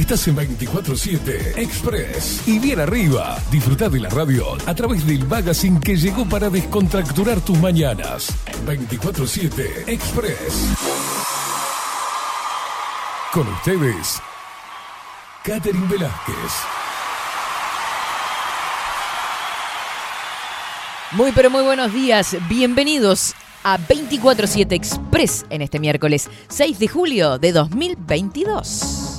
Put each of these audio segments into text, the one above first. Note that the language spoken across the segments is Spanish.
Estás en 24-7 Express. Y bien arriba, disfruta de la radio a través del magazine que llegó para descontracturar tus mañanas. 24-7 Express. Con ustedes, Catherine Velázquez. Muy pero muy buenos días, bienvenidos a 24-7 Express en este miércoles 6 de julio de 2022.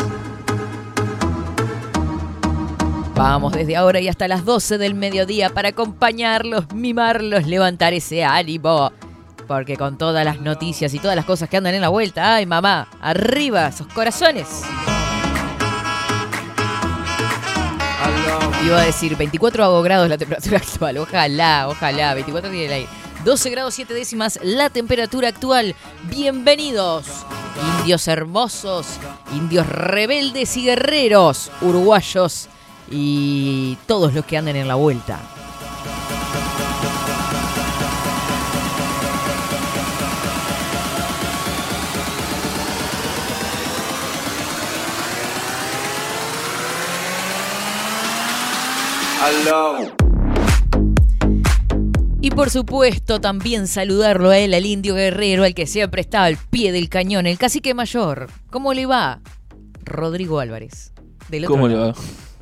Vamos desde ahora y hasta las 12 del mediodía para acompañarlos, mimarlos, levantar ese ánimo. Porque con todas las noticias y todas las cosas que andan en la vuelta, ay mamá, arriba esos corazones. Iba a decir 24 grados la temperatura actual. Ojalá, ojalá. 24 tiene el aire. 12 grados 7 décimas la temperatura actual. Bienvenidos, indios hermosos, indios rebeldes y guerreros, uruguayos y todos los que anden en la vuelta. Y por supuesto también saludarlo a él, al indio guerrero, al que siempre está al pie del cañón, el cacique mayor. ¿Cómo le va? Rodrigo Álvarez. Del ¿Cómo le va?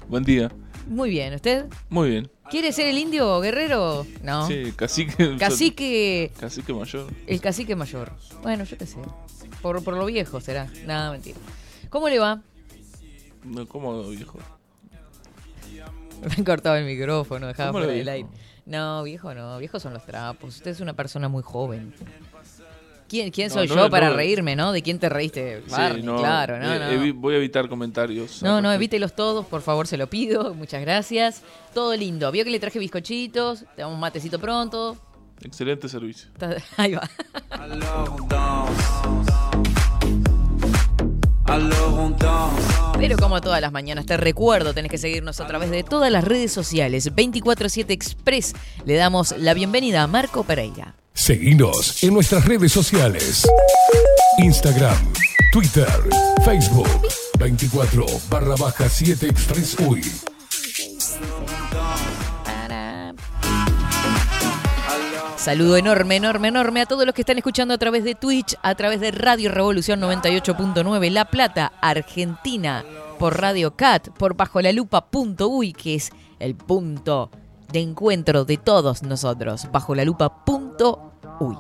Buen día. Muy bien, ¿usted? Muy bien. ¿Quiere ser el indio guerrero? No. Sí, cacique. Cacique. Cacique mayor. El cacique mayor. Bueno, yo qué sé. Por, por lo viejo será. Nada, mentira. ¿Cómo le va? No, ¿cómo viejo? Me cortaba el micrófono, dejaba por el aire. No, viejo no, viejo son los trapos. Usted es una persona muy joven. ¿Quién, quién soy yo para reírme, no? ¿De quién te reíste? Barney, claro, no, eh, Voy a evitar comentarios. No, no, evítelos todos, por favor, se lo pido. Muchas gracias. Todo lindo. Vio que le traje bizcochitos, te damos un matecito pronto. Excelente servicio. Ahí va. Pero como todas las mañanas te recuerdo, tenés que seguirnos a través de todas las redes sociales. 247 Express. Le damos la bienvenida a Marco Pereira. Seguinos en nuestras redes sociales. Instagram, Twitter, Facebook. 24 barra baja 7 Express UI. Saludo enorme, enorme, enorme a todos los que están escuchando a través de Twitch, a través de Radio Revolución 98.9 La Plata, Argentina, por Radio Cat, por bajo la que es el punto de encuentro de todos nosotros, bajo la lupa.uy.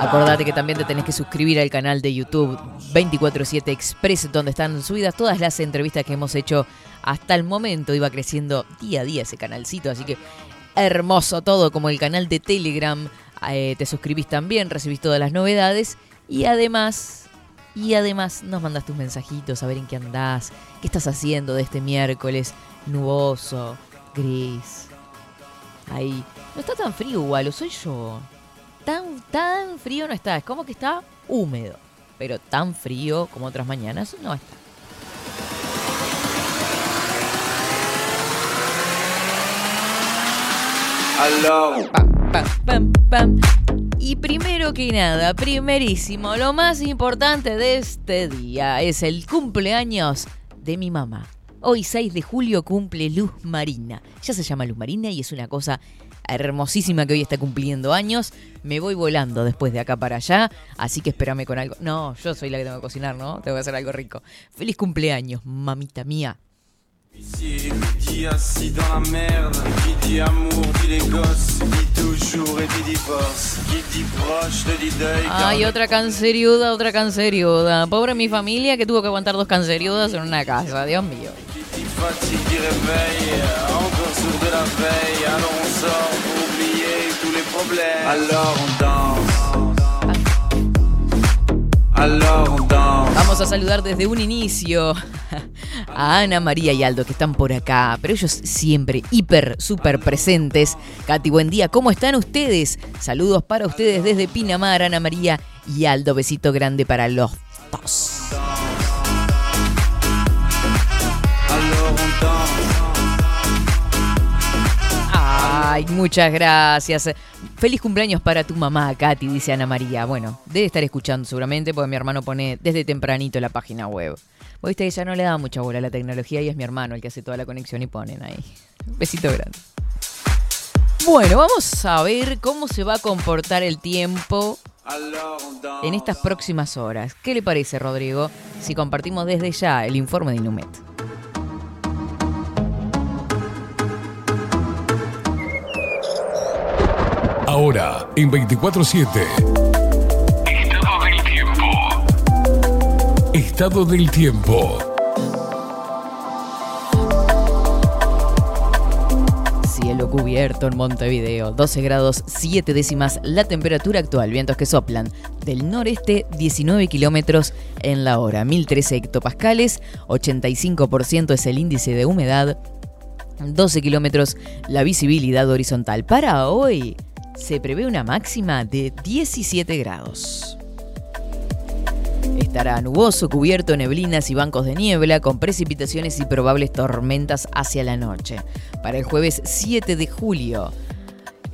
Acordate que también te tenés que suscribir al canal de YouTube 247 Express, donde están subidas todas las entrevistas que hemos hecho hasta el momento. Iba creciendo día a día ese canalcito, así que hermoso todo, como el canal de Telegram. Eh, te suscribís también, recibís todas las novedades y además, y además nos mandas tus mensajitos a ver en qué andás, qué estás haciendo de este miércoles nuboso, gris. Ahí, no está tan frío igual, o soy yo tan, tan frío no está. Es como que está húmedo. Pero tan frío como otras mañanas no está. Y primero que nada, primerísimo, lo más importante de este día es el cumpleaños de mi mamá. Hoy 6 de julio cumple Luz Marina. Ya se llama Luz Marina y es una cosa hermosísima que hoy está cumpliendo años. Me voy volando después de acá para allá, así que espérame con algo. No, yo soy la que tengo que cocinar, ¿no? Tengo que hacer algo rico. Feliz cumpleaños, mamita mía. Ay, otra canceriuda, otra canceriuda. Pobre mi familia que tuvo que aguantar dos canceriudas en una casa, Dios mío. Vamos a saludar desde un inicio a Ana María y Aldo que están por acá, pero ellos siempre hiper, súper presentes. Katy, buen día, ¿cómo están ustedes? Saludos para ustedes desde Pinamar, Ana María y Aldo, besito grande para los dos. Ay, muchas gracias. Feliz cumpleaños para tu mamá, Katy, dice Ana María. Bueno, debe estar escuchando seguramente porque mi hermano pone desde tempranito la página web. Viste que ya no le da mucha bola a la tecnología y es mi hermano el que hace toda la conexión y ponen ahí. Besito grande. Bueno, vamos a ver cómo se va a comportar el tiempo en estas próximas horas. ¿Qué le parece, Rodrigo, si compartimos desde ya el informe de Inumet? Ahora, en 24-7. Estado del tiempo. Estado del tiempo. Cielo cubierto en Montevideo, 12 grados 7 décimas la temperatura actual, vientos que soplan del noreste 19 kilómetros en la hora, 1013 hectopascales, 85% es el índice de humedad, 12 kilómetros la visibilidad horizontal. Para hoy se prevé una máxima de 17 grados. Estará nuboso, cubierto, neblinas y bancos de niebla, con precipitaciones y probables tormentas hacia la noche. Para el jueves 7 de julio,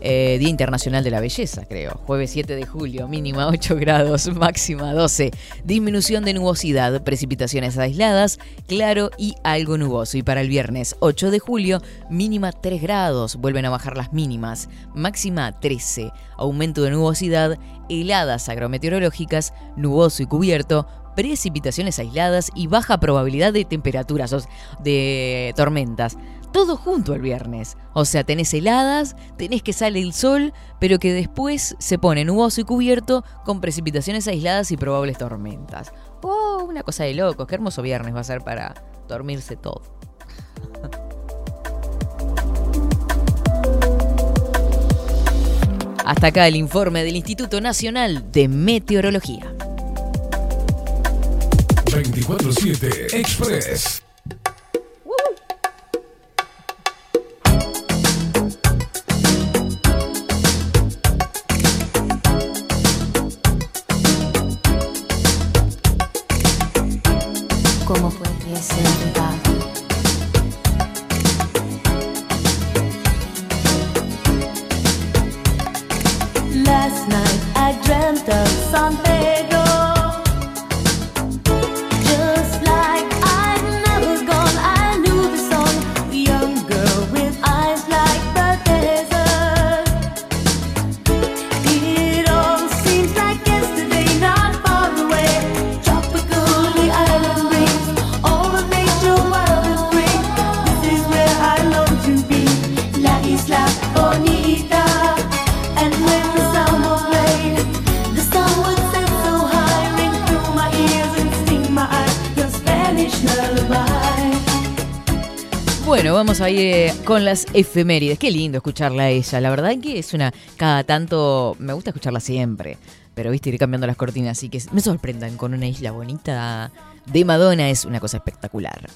eh, Día Internacional de la Belleza, creo. Jueves 7 de julio, mínima 8 grados, máxima 12. Disminución de nubosidad, precipitaciones aisladas, claro y algo nuboso. Y para el viernes 8 de julio, mínima 3 grados, vuelven a bajar las mínimas, máxima 13. Aumento de nubosidad, heladas agrometeorológicas, nuboso y cubierto, precipitaciones aisladas y baja probabilidad de temperaturas, de tormentas todo junto el viernes. O sea, tenés heladas, tenés que sale el sol, pero que después se pone nuboso y cubierto con precipitaciones aisladas y probables tormentas. Oh, una cosa de locos. Qué hermoso viernes va a ser para dormirse todo. Hasta acá el informe del Instituto Nacional de Meteorología. 24-7 Express. Con las efemérides. Qué lindo escucharla a ella. La verdad que es una. Cada tanto. Me gusta escucharla siempre. Pero viste, ir cambiando las cortinas. Así que me sorprendan con una isla bonita de Madonna. Es una cosa espectacular.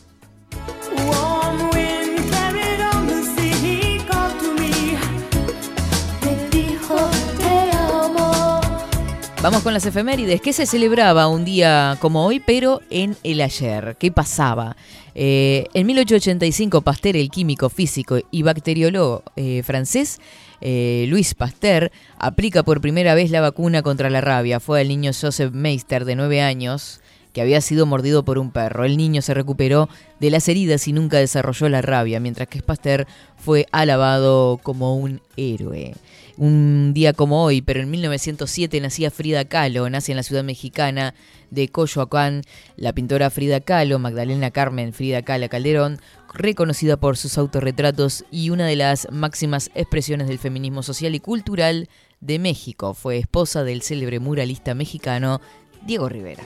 Vamos con las efemérides. ¿Qué se celebraba un día como hoy, pero en el ayer? ¿Qué pasaba? Eh, en 1885, Pasteur, el químico, físico y bacteriólogo eh, francés, eh, Luis Pasteur, aplica por primera vez la vacuna contra la rabia. Fue el niño Joseph Meister, de 9 años, que había sido mordido por un perro. El niño se recuperó de las heridas y nunca desarrolló la rabia, mientras que Pasteur fue alabado como un héroe un día como hoy, pero en 1907 nacía Frida Kahlo, nace en la ciudad mexicana de Coyoacán, la pintora Frida Kahlo, Magdalena Carmen Frida Kahlo Calderón, reconocida por sus autorretratos y una de las máximas expresiones del feminismo social y cultural de México. Fue esposa del célebre muralista mexicano Diego Rivera.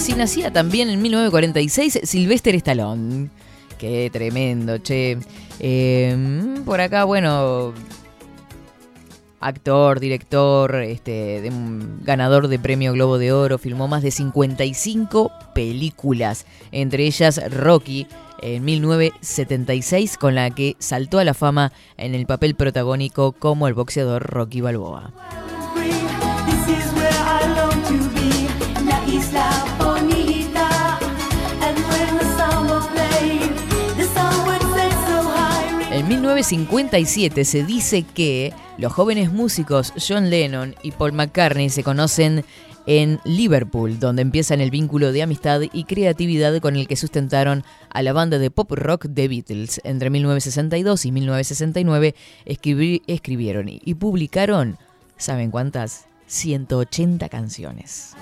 Si nacía también en 1946 Sylvester Stallone. Qué tremendo, che. Em, por acá, bueno. Actor, director, este, ganador de premio Globo de Oro, filmó más de 55 películas, entre ellas Rocky en 1976, con la que saltó a la fama en el papel protagónico como el boxeador Rocky Balboa. 1957 se dice que los jóvenes músicos John Lennon y Paul McCartney se conocen en Liverpool, donde empiezan el vínculo de amistad y creatividad con el que sustentaron a la banda de pop rock The Beatles. Entre 1962 y 1969 escribí- escribieron y publicaron, ¿saben cuántas? 180 canciones.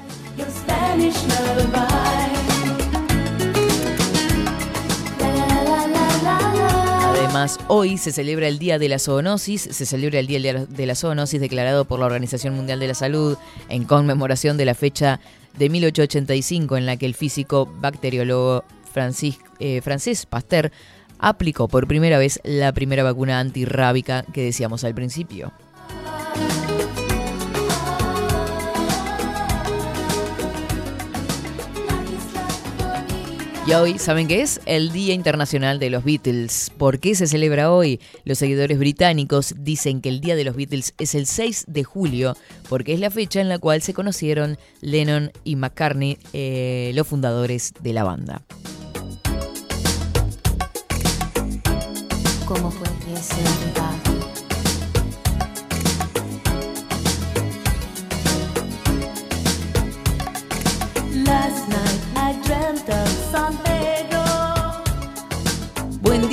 Hoy se celebra el Día de la Zoonosis, se celebra el Día de la- Zoonosis declarado por la Organización Mundial de la Salud en conmemoración de la fecha de 1885 en la que el físico bacteriólogo Francis, eh, Pasteur aplicó por primera vez la primera vacuna antirrábica que decíamos al principio. Y hoy, ¿saben qué es? El Día Internacional de los Beatles. ¿Por qué se celebra hoy? Los seguidores británicos dicen que el Día de los Beatles es el 6 de julio, porque es la fecha en la cual se conocieron Lennon y McCartney, eh, los fundadores de la banda. ¿Cómo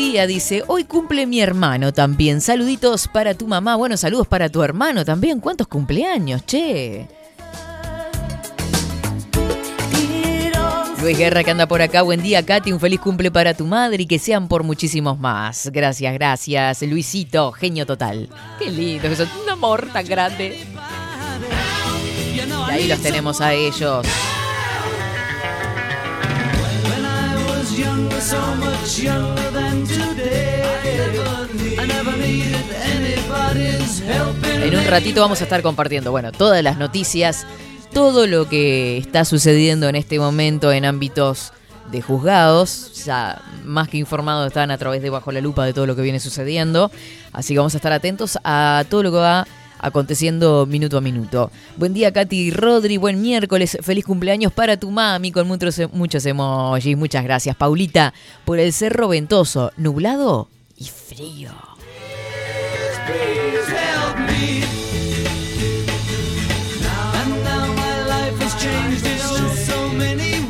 día, dice. Hoy cumple mi hermano también. Saluditos para tu mamá. Bueno, saludos para tu hermano también. ¿Cuántos cumpleaños, che? Luis Guerra que anda por acá. Buen día, Katy. Un feliz cumple para tu madre y que sean por muchísimos más. Gracias, gracias. Luisito, genio total. Qué lindo, un amor tan grande. Y ahí los tenemos a ellos. Was younger, so much younger than today. I never needed anybody's help in En un ratito vamos a estar compartiendo, bueno, todas las noticias, todo lo que está sucediendo en este momento en ámbitos de juzgados. Ya más que informados están a través de Bajo la Lupa de todo lo que viene sucediendo. Así que vamos a estar atentos a todo lo que va aconteciendo minuto a minuto. Buen día, Katy Rodri. Buen miércoles. Feliz cumpleaños para tu mami con muchos, muchos emojis. Muchas gracias, Paulita, por el cerro ventoso, nublado y frío. Please ways.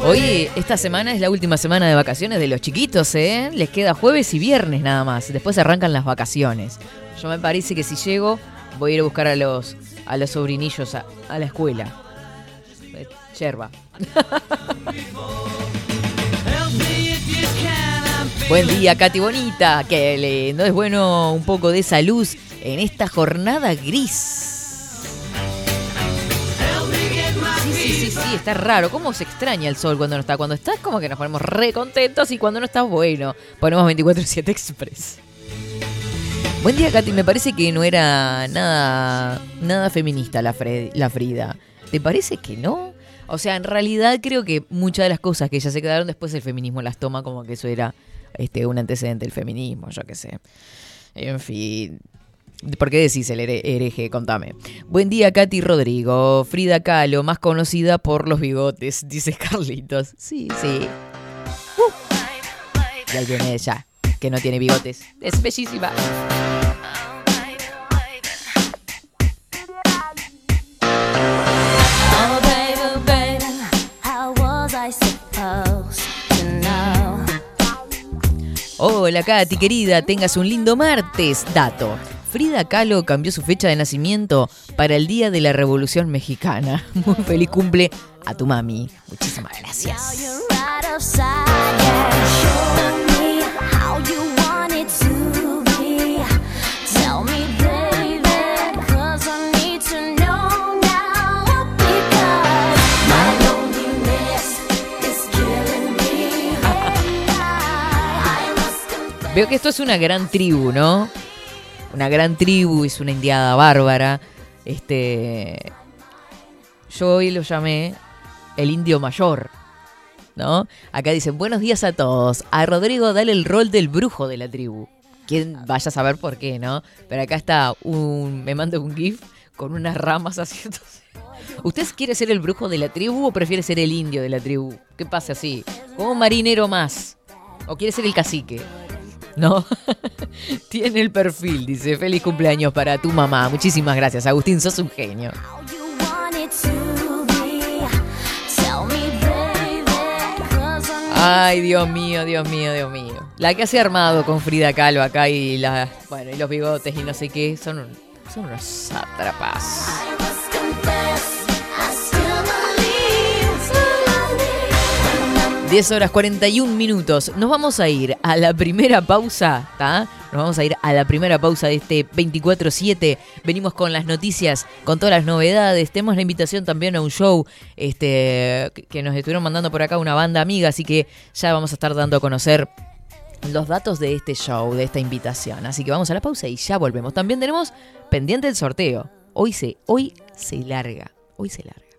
Hoy, esta semana es la última semana de vacaciones de los chiquitos, ¿eh? Les queda jueves y viernes nada más. Después arrancan las vacaciones. Yo me parece que si llego, voy a ir a buscar a los, a los sobrinillos a, la escuela. Eh, Yerba. Buen día, Katy Bonita. Que lindo. Es bueno un poco de esa luz en esta jornada gris. Sí, sí, sí, sí, está raro. ¿Cómo se extraña el sol cuando no está? Cuando está es como que nos ponemos re contentos y cuando no está, bueno, ponemos 24-7 Express. Buen día, Katy. Me parece que no era nada, nada feminista la, Frida. ¿Te parece que no? O sea, en realidad creo que muchas de las cosas que ya se quedaron después el feminismo las toma como que eso era este, un antecedente del feminismo, yo qué sé. En fin. ¿Por qué decís el here- hereje? Contame. Buen día, Katy Rodrigo. Frida Kahlo, más conocida por los bigotes, dice Carlitos. Sí, sí. Uh. Y ahí viene ella, que no tiene bigotes. Es bellísima. Hola, Katy, querida. Tengas un lindo martes. Dato. Frida Kahlo cambió su fecha de nacimiento para el Día de la Revolución Mexicana. Muy feliz cumple a tu mami. Muchísimas gracias. Veo que esto es una gran tribu, ¿no? Una gran tribu, es una indiada bárbara. Este, yo hoy lo llamé el indio mayor, ¿no? Acá dicen, buenos días a todos. A Rodrigo dale el rol del brujo de la tribu. Quién vaya a saber por qué, ¿no? Pero acá está un, me manda un gif con unas ramas haciéndose. ¿Usted quiere ser el brujo de la tribu o prefiere ser el indio de la tribu? ¿Qué pasa así? ¿Como marinero más? ¿O quiere ser el cacique? ¿No? Tiene el perfil, dice. Feliz cumpleaños para tu mamá. Muchísimas gracias, Agustín. Sos un genio. Ay, Dios mío, Dios mío, Dios mío. La que hace armado con Frida Kahlo acá y la, bueno, y los bigotes y no sé qué, son, un- son unos sátrapas. 10 horas 41 minutos. Nos vamos a ir a la primera pausa, ¿está? Nos vamos a ir a la primera pausa de este 24-7. Venimos con las noticias, con todas las novedades. Tenemos la invitación también a un show este, que nos estuvieron mandando por acá una banda amiga, así que ya vamos a estar dando a conocer los datos de este show, de esta invitación. Así que vamos a la pausa y ya volvemos. También tenemos pendiente el sorteo. Hoy se, hoy se larga. Hoy se larga.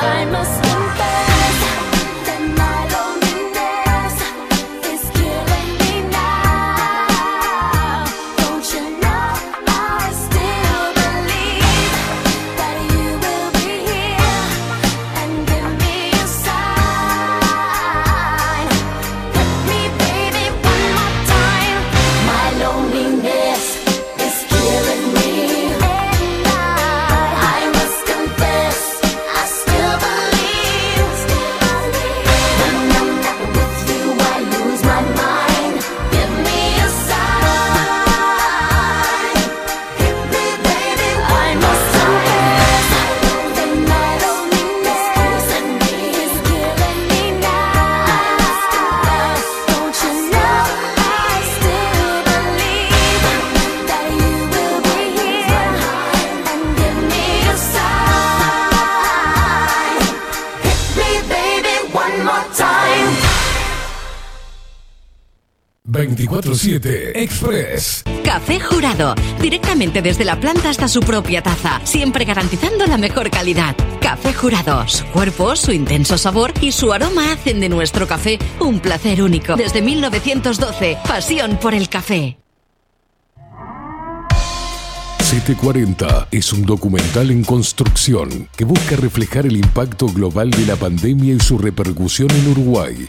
I must 24-7 Express. Café Jurado, directamente desde la planta hasta su propia taza, siempre garantizando la mejor calidad. Café Jurado, su cuerpo, su intenso sabor y su aroma hacen de nuestro café un placer único. Desde 1912, pasión por el café. 740 es un documental en construcción que busca reflejar el impacto global de la pandemia y su repercusión en Uruguay.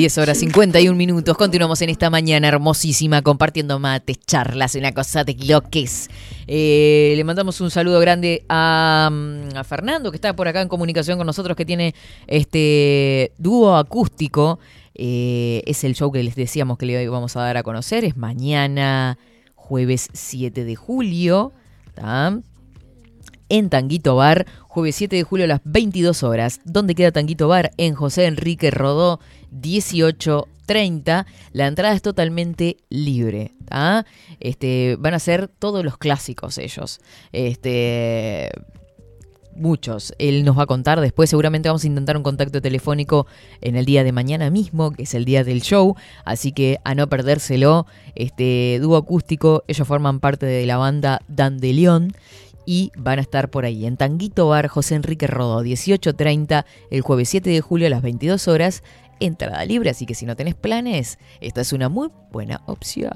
10 horas 51 minutos. Continuamos en esta mañana hermosísima compartiendo mates, charlas, una cosa de loques. Eh, le mandamos un saludo grande a, mm, a Fernando, que está por acá en comunicación con nosotros, que tiene este dúo acústico. Eh, es el show que les decíamos que le vamos a dar a conocer. Es mañana, jueves 7 de julio. ¿tá? en Tanguito Bar, jueves 7 de julio a las 22 horas. ¿Dónde queda Tanguito Bar? En José Enrique Rodó, 1830. La entrada es totalmente libre. ¿tá? Este, van a ser todos los clásicos ellos. Este, muchos. Él nos va a contar después. Seguramente vamos a intentar un contacto telefónico en el día de mañana mismo, que es el día del show. Así que a no perdérselo. Este dúo acústico, ellos forman parte de la banda Dandelion y van a estar por ahí en Tanguito Bar José Enrique Rodó 18.30 el jueves 7 de julio a las 22 horas. Entrada libre, así que si no tenés planes, esta es una muy buena opción.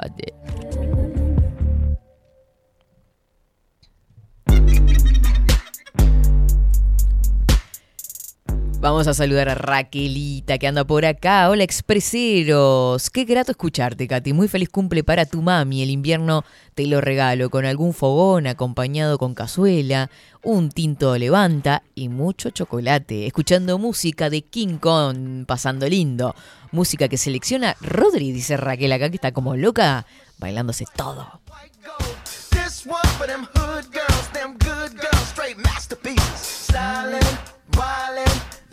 Vamos a saludar a Raquelita que anda por acá. Hola expreseros. Qué grato escucharte, Katy. Muy feliz cumple para tu mami. El invierno te lo regalo con algún fogón acompañado con cazuela, un tinto levanta y mucho chocolate. Escuchando música de King Kong, pasando lindo. Música que selecciona Rodri, dice Raquel acá que está como loca, bailándose todo.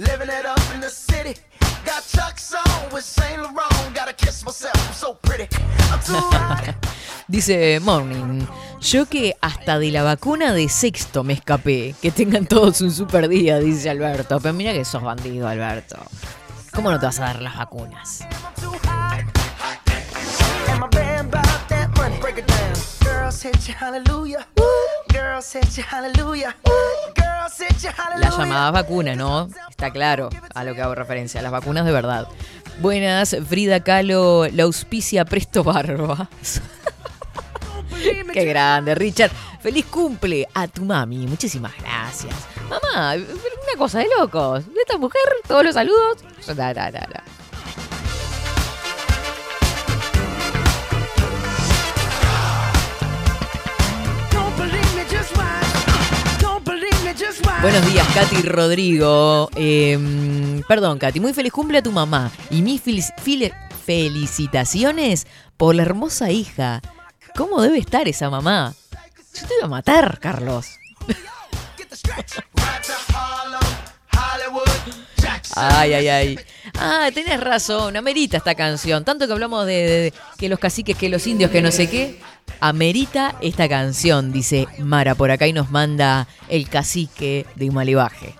Living it up in the city. Got Chuck's on with Saint Laurent. Gotta kiss myself, I'm so pretty. I'm too hot. Dice Morning, yo que hasta de la vacuna de sexto me escapé. Que tengan todos un super día, dice Alberto. Pero mira que sos bandido, Alberto. ¿Cómo no te vas a dar las vacunas? Las llamadas vacunas, ¿no? Está claro a lo que hago referencia, las vacunas de verdad. Buenas, Frida Kahlo, la auspicia Presto Barba. Qué grande, Richard. Feliz cumple a tu mami. Muchísimas gracias. Mamá, una cosa de locos. De esta mujer, todos los saludos. Buenos días, Katy Rodrigo. Eh, perdón, Katy, muy feliz cumple a tu mamá. Y mis file- felicitaciones por la hermosa hija. ¿Cómo debe estar esa mamá? Yo te iba a matar, Carlos. Ay, ay, ay. Ah, tenés razón, amerita esta canción. Tanto que hablamos de, que los caciques, que los indios, que no sé qué. Amerita esta canción, dice Mara por acá y nos manda el cacique de Humalibaje.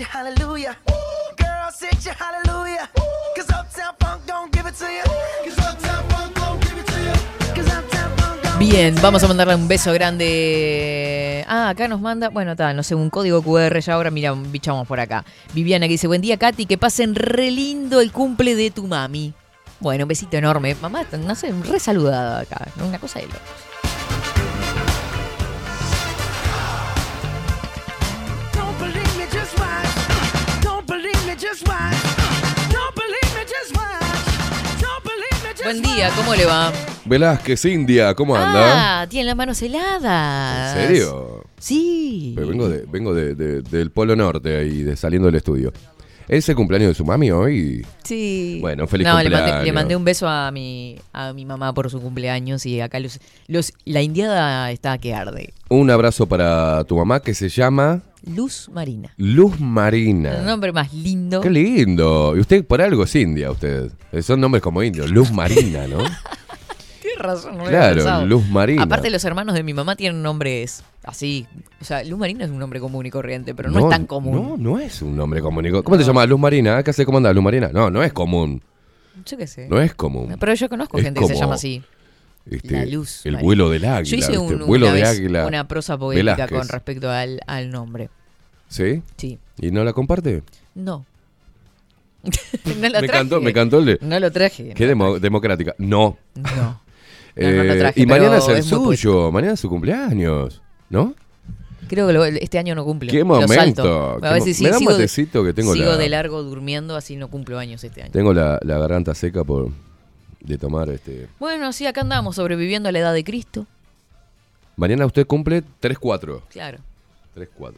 You, hallelujah. You, hallelujah. Cause Uptown Bien, vamos a mandarle un beso grande. Ah, acá nos manda, bueno, tal, no sé, un código QR ya ahora, mira, bichamos por acá. Viviana que dice, buen día, Katy, que pasen re lindo el cumple de tu mami. Bueno, un besito enorme. Mamá, no sé, re saludada acá, una cosa de locos. Buen día, ¿cómo le va? Velázquez, India, ¿cómo anda? Ah, tiene las manos heladas. ¿En serio? Sí. Pero vengo, de, vengo de- de- del Polo Norte ahí, de, saliendo del estudio. ¿Es el cumpleaños de su mami hoy? Sí. Bueno, feliz no, le mandé, cumpleaños. le mandé un beso a mi, a mi mamá por su cumpleaños y acá los, los, la indiada está que arde. Un abrazo para tu mamá que se llama Luz Marina. Luz El Marina. nombre más lindo. Qué lindo. Y usted por algo es india, usted. Son nombres como indios. Luz Marina, ¿no? Tienes razón, no había claro. Luz Marina. Aparte, los hermanos de mi mamá tienen nombres así. O sea, Luz Marina es un nombre común y corriente, pero no, es tan común. No, no es un nombre común. y co- ¿Cómo te llamas? Luz Marina. ¿Qué hace? ¿Cómo anda Luz Marina? No, no es común. Yo qué sé. No es común. Pero yo conozco Es gente que se llama así. Este, La luz. El Marina. vuelo del águila. Yo hice un- vuelo una de vez águila. una prosa poética Velázquez. con respecto al, al nombre. ¿Sí? Sí. ¿Y no la comparte? No. no lo me, traje. cantó, me cantó el de. No lo traje. Qué demo- democrática. No. No. No, no Eh, traje, y mañana es el muy suyo, mañana es su cumpleaños, ¿no? Creo que lo- este año no cumple. Qué momento. salto. qué A si sí, me da un sigo, matecito que tengo sigo la, de largo durmiendo, así no cumplo años este año. tengo la, la garganta seca por de tomar este. Bueno, sí, acá andamos sobreviviendo a la edad de Cristo. Mañana usted cumple 3-4. Claro. 3-4.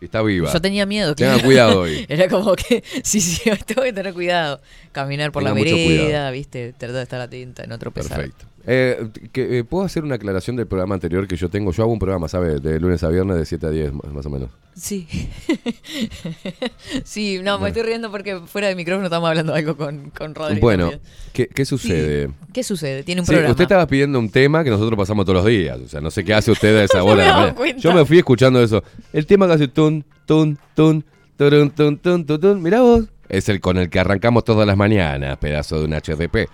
Está viva. Yo tenía miedo. Tenga claro. cuidado hoy. Era como que, sí, sí, tengo que tener cuidado. Caminar por Tenga la vereda. ¿viste? Tratar de estar atenta, no tropezar. Perfecto. Eh, que, eh, ¿Puedo hacer una aclaración del programa anterior que yo tengo? Yo hago un programa, ¿sabe? De lunes a viernes de 7 a 10, más más o menos. Sí. sí, no, me estoy riendo porque fuera de micrófono estamos hablando algo con, con Rodrigo. bueno. ¿qué, qué sucede? ¿Qué sucede? Tiene un Sí, programa. usted estaba pidiendo un tema que nosotros pasamos todos los días. O sea, no sé qué hace usted a esa No hora. me mañana. cuenta. Yo me fui escuchando eso. El tema que hace tun, tun, tun, turun, tun, tun, tun, tun. Mirá vos. Es el con el que arrancamos todas las mañanas, pedazo de un HDP.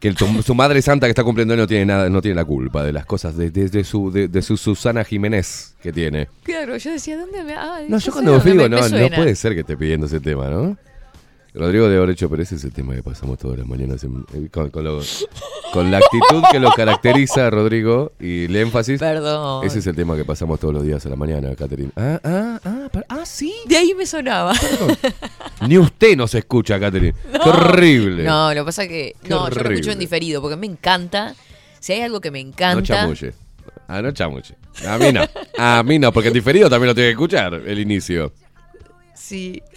Que el- tu- su madre santa que está cumpliendo no tiene nada, no tiene la culpa de las cosas de, de- de su, de, de su Susana Jiménez que tiene. Claro, yo decía, ¿dónde me.? Ah, No, yo cuando fui digo, no, no puede ser que esté pidiendo ese tema, ¿no? Rodrigo de haber hecho, pero ese es el tema que pasamos todas las mañanas en- eh, con, con lo- con la actitud que lo caracteriza a Rodrigo y el énfasis. Perdón. Ese es el tema que pasamos todos los días a la mañana, Catherine. Ah, ah, ah, ah, sí. De ahí me sonaba. Ni usted nos escucha, Catherine. Qué horrible. No, lo que pasa es que. Qué no, yo lo escucho en diferido porque me encanta. Si hay algo que me No encanta. chamulle. Ah, no chamulle. A mí no. A mí no, porque en diferido también lo tiene que escuchar el inicio. sí.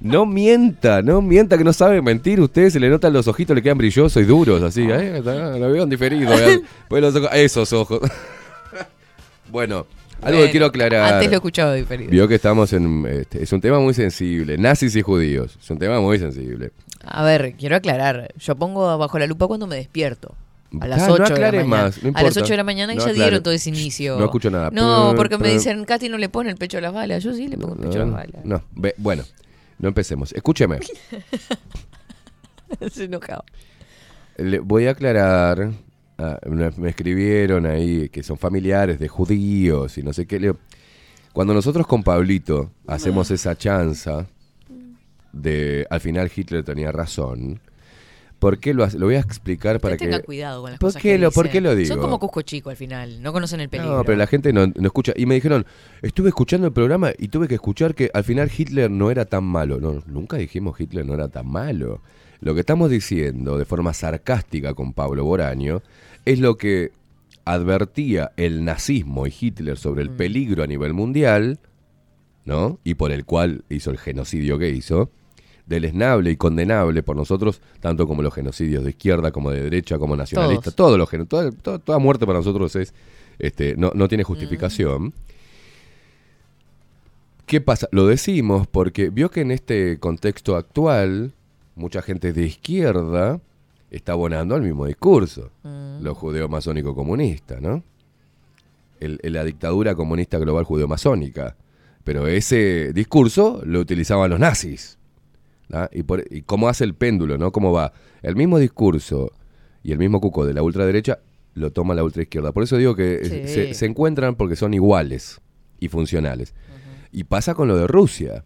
No mienta, no mienta que no sabe mentir. Usted se le notan los ojitos, le quedan brillosos y duros, así. ¿eh? Lo veo en diferido. ¿eh? Pues los ojos- esos ojos. bueno, algo que quiero aclarar. Antes lo escuchaba diferido. Vio que estamos en. este, es un tema muy sensible. Nazis y judíos. Es un tema muy sensible. A ver, quiero aclarar. Yo pongo bajo la lupa cuando me despierto. A las Ah, no 8 de la mañana. más, no a las importa. 8 de la mañana No ya dieron todo ese inicio. No escucho nada. No, porque me dicen, Katy no le pone el pecho a las balas. Yo sí le pongo el pecho a las balas. No, bueno, no empecemos. Escúcheme. Se enojaba. Le voy a aclarar. ah, me me escribieron ahí que son familiares de judíos y no sé qué. Le digo, cuando nosotros con Pablito hacemos esa chanza de al final Hitler tenía razón. ¿Por qué lo hace? Lo voy a explicar para Que que. tenga cuidado con las ¿Por cosas qué que lo- por qué lo digo? Son como Cusco Chico al final. No conocen el peligro. No, pero la gente no, no escucha. Y me dijeron, estuve escuchando el programa y tuve que escuchar que al final Hitler no era tan malo. No, nunca dijimos Hitler no era tan malo. Lo que estamos diciendo de forma sarcástica con Pablo Boraño es lo que advertía el nazismo y Hitler sobre Mm. el peligro a nivel mundial, ¿no? Y por el cual hizo el genocidio que hizo, deleznable y condenable por nosotros, tanto como los genocidios de izquierda, como de derecha, como nacionalistas, Todos. todos los geno- toda, muerte para nosotros es este, no, no tiene justificación. ¿Qué pasa? Lo decimos porque vio que en este contexto actual, mucha gente de izquierda está abonando al mismo discurso, los judeo-masónico comunista, ¿no? El- el- la dictadura comunista global judeo-masónica. Pero ese discurso lo utilizaban los nazis. Y, por- y cómo hace el péndulo, ¿no? Cómo va. El mismo discurso y el mismo cuco de la ultraderecha lo toma la ultraizquierda. Por eso digo que eh, Sí. se, se encuentran porque son iguales y funcionales. Y pasa con lo de Rusia.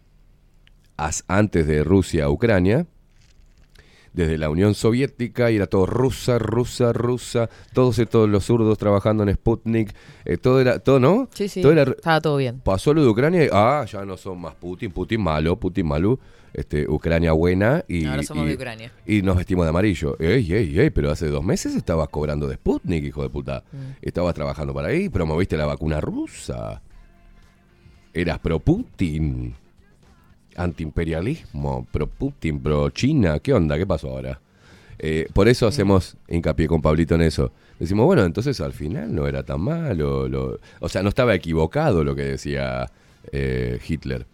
As- antes de Rusia-Ucrania, desde la Unión Soviética, y era todo rusa, rusa, rusa, todos estos los zurdos trabajando en Sputnik, eh, todo era, todo, ¿no? Sí, sí. Todo era- Estaba todo bien. pasó lo de Ucrania y, ah, ya no son más Putin, Putin malo, Putin malo, este, Ucrania buena y, Ahora somos y- de Ucrania. y nos vestimos de amarillo. Ey, ey, ey, pero hace dos meses estabas cobrando de Sputnik, hijo de puta. Mm. Estabas trabajando para ahí, promoviste la vacuna rusa. Eras pro Putin. Antiimperialismo, pro Putin, pro China. ¿Qué onda? ¿Qué pasó ahora? Eh, por eso hacemos hincapié con Pablito en eso. Decimos, bueno, entonces al final no era tan malo. lo- o sea, no estaba equivocado lo que decía eh, Hitler.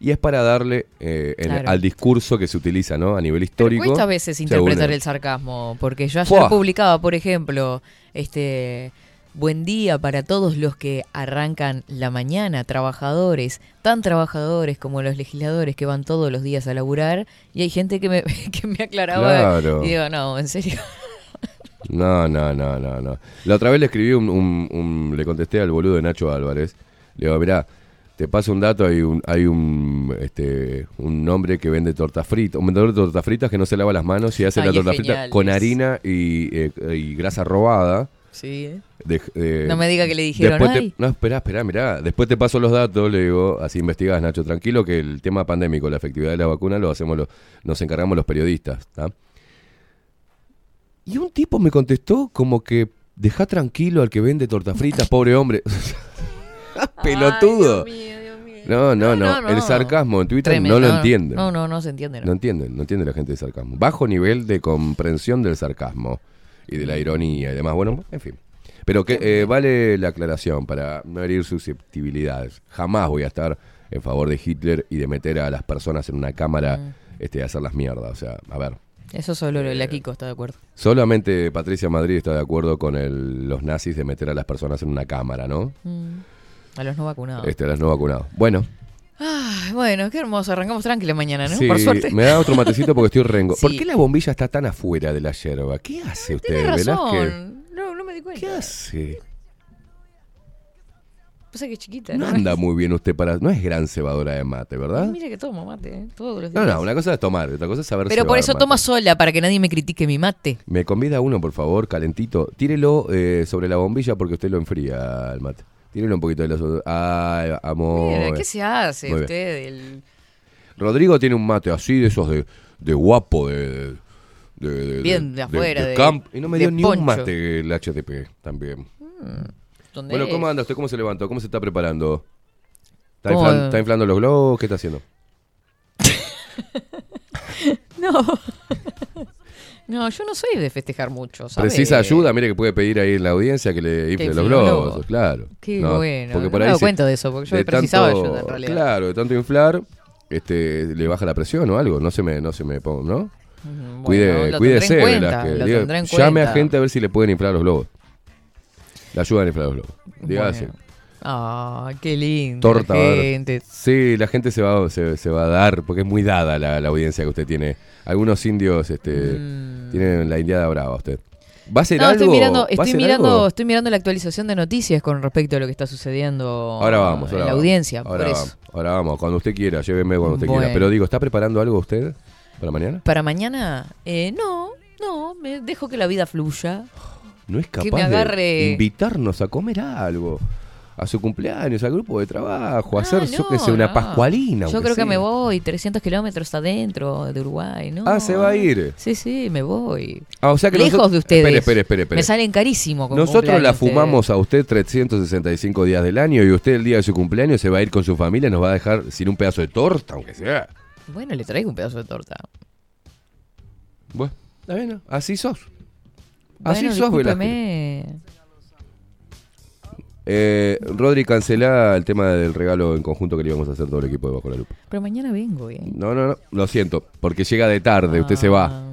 Y es para darle eh, en- Claro. al discurso que se utiliza ¿no? a nivel Pero histórico. cuesta a veces interpretar el sarcasmo, porque yo ayer publicaba, por ejemplo, este buen día para todos los que arrancan la mañana, trabajadores, tan trabajadores como los legisladores que van todos los días a laburar, y hay gente que me, que me aclaraba Claro. y digo, no, en serio. No, no, no, no, no. La otra vez le escribí un, un- un- le contesté al boludo de Nacho Álvarez. Le digo, mirá, Te paso un dato, hay un, hay un, este, un hombre que vende tortas fritas, un vendedor de tortas fritas que no se lava las manos y hace Ay, la torta frita genial con eso. harina y, eh, y grasa robada. Sí, ¿eh? De- No me diga que le dijeron, te- no, espera, espera, mirá. Después te paso los datos, le digo, así investigás, Nacho, tranquilo, que el tema pandémico, la efectividad de la vacuna, lo hacemos los, nos encargamos los periodistas, ¿está? Y un tipo me contestó como que deja tranquilo al que vende tortas fritas, pobre hombre. Pelotudo. No, no, no, No, no, El sarcasmo en Twitter Tremendo. no lo entienden. No, no, no se entiende. No No. entienden, no entiende la gente del sarcasmo. Bajo nivel de comprensión del sarcasmo y de la ironía y demás. Bueno, en fin. Pero que eh, vale la aclaración para no herir susceptibilidades. Jamás voy a estar en favor de Hitler y de meter a las personas en una cámara Mm. este, a hacerlas mierda. O sea, a ver. Eso solo Eh, la Kiko está de acuerdo. Solamente Patricia Madrid está de acuerdo con el- los nazis de meter a las personas en una cámara, ¿no? Mm. A los no vacunados. Este, a los no vacunados. Bueno, Ay, bueno, qué hermoso. Arrancamos tranquila mañana, ¿no? sí, Por suerte. me da otro matecito porque estoy rengo. ¿Por qué la bombilla está tan afuera de la yerba? ¿Qué hace usted, Velázquez? No, no me di cuenta. ¿Qué hace? Pasa que es chiquita. No anda muy bien usted para... No es gran cebadora de mate, ¿verdad? Mira que tomo mate, ¿eh? Todos los No, días. no, una cosa es tomar, otra cosa es saber Pero por eso mate. toma sola, para que nadie me critique mi mate. Me convida uno, por favor, calentito. Tírelo eh, sobre la bombilla porque usted lo enfría al mate. Tírelo un poquito de los... Ay, amor. Mira, ¿qué se hace Muy usted? El... Rodrigo tiene un mate así, de esos de, de guapo, de... de, de- Bien de afuera, de- camp- Y no me dio ni un mate el HTP también. ¿Dónde Bueno, es? ¿cómo anda usted? ¿Cómo se levantó? ¿Cómo se está preparando? ¿Está, ¿Cómo? inflan- está inflando los globos? ¿Qué está haciendo? No. no, yo no soy de festejar mucho, ¿sabes? Precisa ayuda, mire que puede pedir ahí en la audiencia que le infle los globos, claro. Qué No, bueno. Porque no por me ahí cuenta de eso, porque yo de precisaba tanto- ayuda en realidad. Claro, de tanto inflar, este, le baja la presión o algo, no se me, no se me ponga, ¿no? Mm, Cuide, bueno, lo cuídese, tendré en cuenta, Velázquez. lo Diga- tendré en llame a gente a ver si le pueden inflar los globos. Le ayudan a inflar los globos. Diga Bueno. Ah, qué lindo. Torta, la gente. Sí, la gente se va, se, se va a dar, porque es muy dada la, la audiencia que usted tiene. Algunos indios este, tienen la indiada brava usted. ¿Va a Mm. No, algo? estoy mirando, ¿Va a estoy mirando, algo? estoy mirando la actualización de noticias con respecto a lo que está sucediendo Ahora vamos, en la vamos. audiencia, Ahora por vamos, eso. ahora vamos, cuando usted quiera, lléveme cuando usted Bueno. quiera. Pero digo, ¿está preparando algo usted para mañana? Para mañana, eh, no, no, me dejo que la vida fluya. No es Que capaz me agarre- de invitarnos a comer algo. A su cumpleaños, al grupo de trabajo, a hacer, yo no, qué sé, una no. pascualina. Yo creo que me voy 300 kilómetros adentro de Uruguay, ¿no? Ah, se va a ir. Sí, sí, me voy. Ah, o sea que Lejos nosotros- de ustedes. Espere, espere, espere, espere. Me salen carísimo. con Nosotros la ustedes. fumamos a usted 365 días del año y usted el día de su cumpleaños se va a ir con su familia y nos va a dejar sin un pedazo de torta, aunque sea. Bueno, le traigo un pedazo de torta. Bueno, está bien, ¿no? así sos. Así Bueno, sos, Velázquez. Eh, Rodri, cancela el tema del regalo en conjunto que le íbamos a hacer todo el equipo de Bajo la Lupa. Pero mañana vengo, ¿eh? No, no, no, lo siento, porque llega de tarde, usted se Ah. va.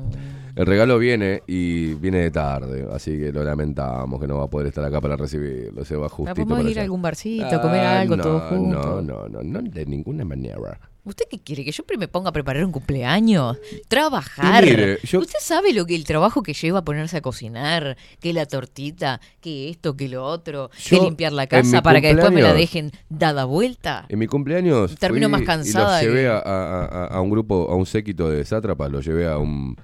El regalo viene y viene de tarde, así que lo lamentamos que no va a poder estar acá para recibirlo, se va justito. podemos ir a algún barcito, comer Ah, algo no, todos juntos. No, no, no, no, de ninguna manera. ¿Usted qué quiere? ¿Que yo me ponga a preparar un cumpleaños? ¿Trabajar? Y mire, yo- ¿Usted sabe lo que el trabajo que lleva a ponerse a cocinar? Que la tortita, que esto, que lo otro, que Yo, limpiar la casa para que después me la dejen dada vuelta. En mi cumpleaños Termino fui más y cansada los llevé que- a, a- un grupo, a un séquito de sátrapas, los llevé a un,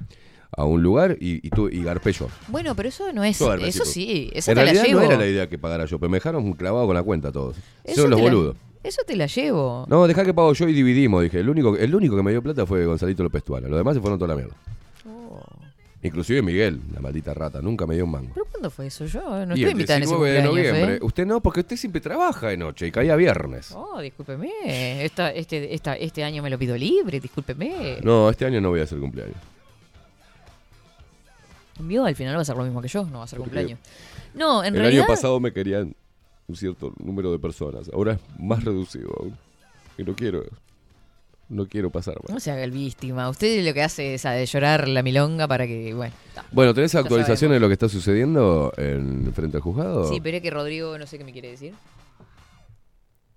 a un lugar y, y, tu- y garpé yo. Bueno, pero eso no es. Garpé, Eso tipo. sí, esa En te la llevo. no era la idea que pagara yo, pero me dejaron clavado con la cuenta todos. Eso Son los la- boludos. Eso te la llevo. No, dejá que pago yo y dividimos, dije. El único, el único que me dio plata fue Gonzalito López Tuala. Los demás se fueron toda la mierda. Oh. Inclusive Miguel, la maldita rata, nunca me dio un mango. ¿Pero cuándo fue eso? Yo eh, no y estoy invitada en ese 19 de cumpleaños, noviembre. ¿eh? Usted no, porque usted siempre trabaja de noche y caía viernes. Oh, discúlpeme. Esta, este, esta, este año me lo pido libre, discúlpeme. No, este año no voy a hacer cumpleaños. Vio, al final va a ser lo mismo que yo, no va a ser Porque cumpleaños. No, en el realidad. año pasado me querían un cierto número de personas. Ahora es más reducido aún. Y no quiero. No quiero pasar. más. No se haga el víctima. Usted lo que hace es a de llorar la milonga para que. Bueno. ta. Bueno, ¿tenés actualizaciones de lo que está sucediendo en frente al juzgado? Sí, pero es que Rodrigo no sé qué me quiere decir.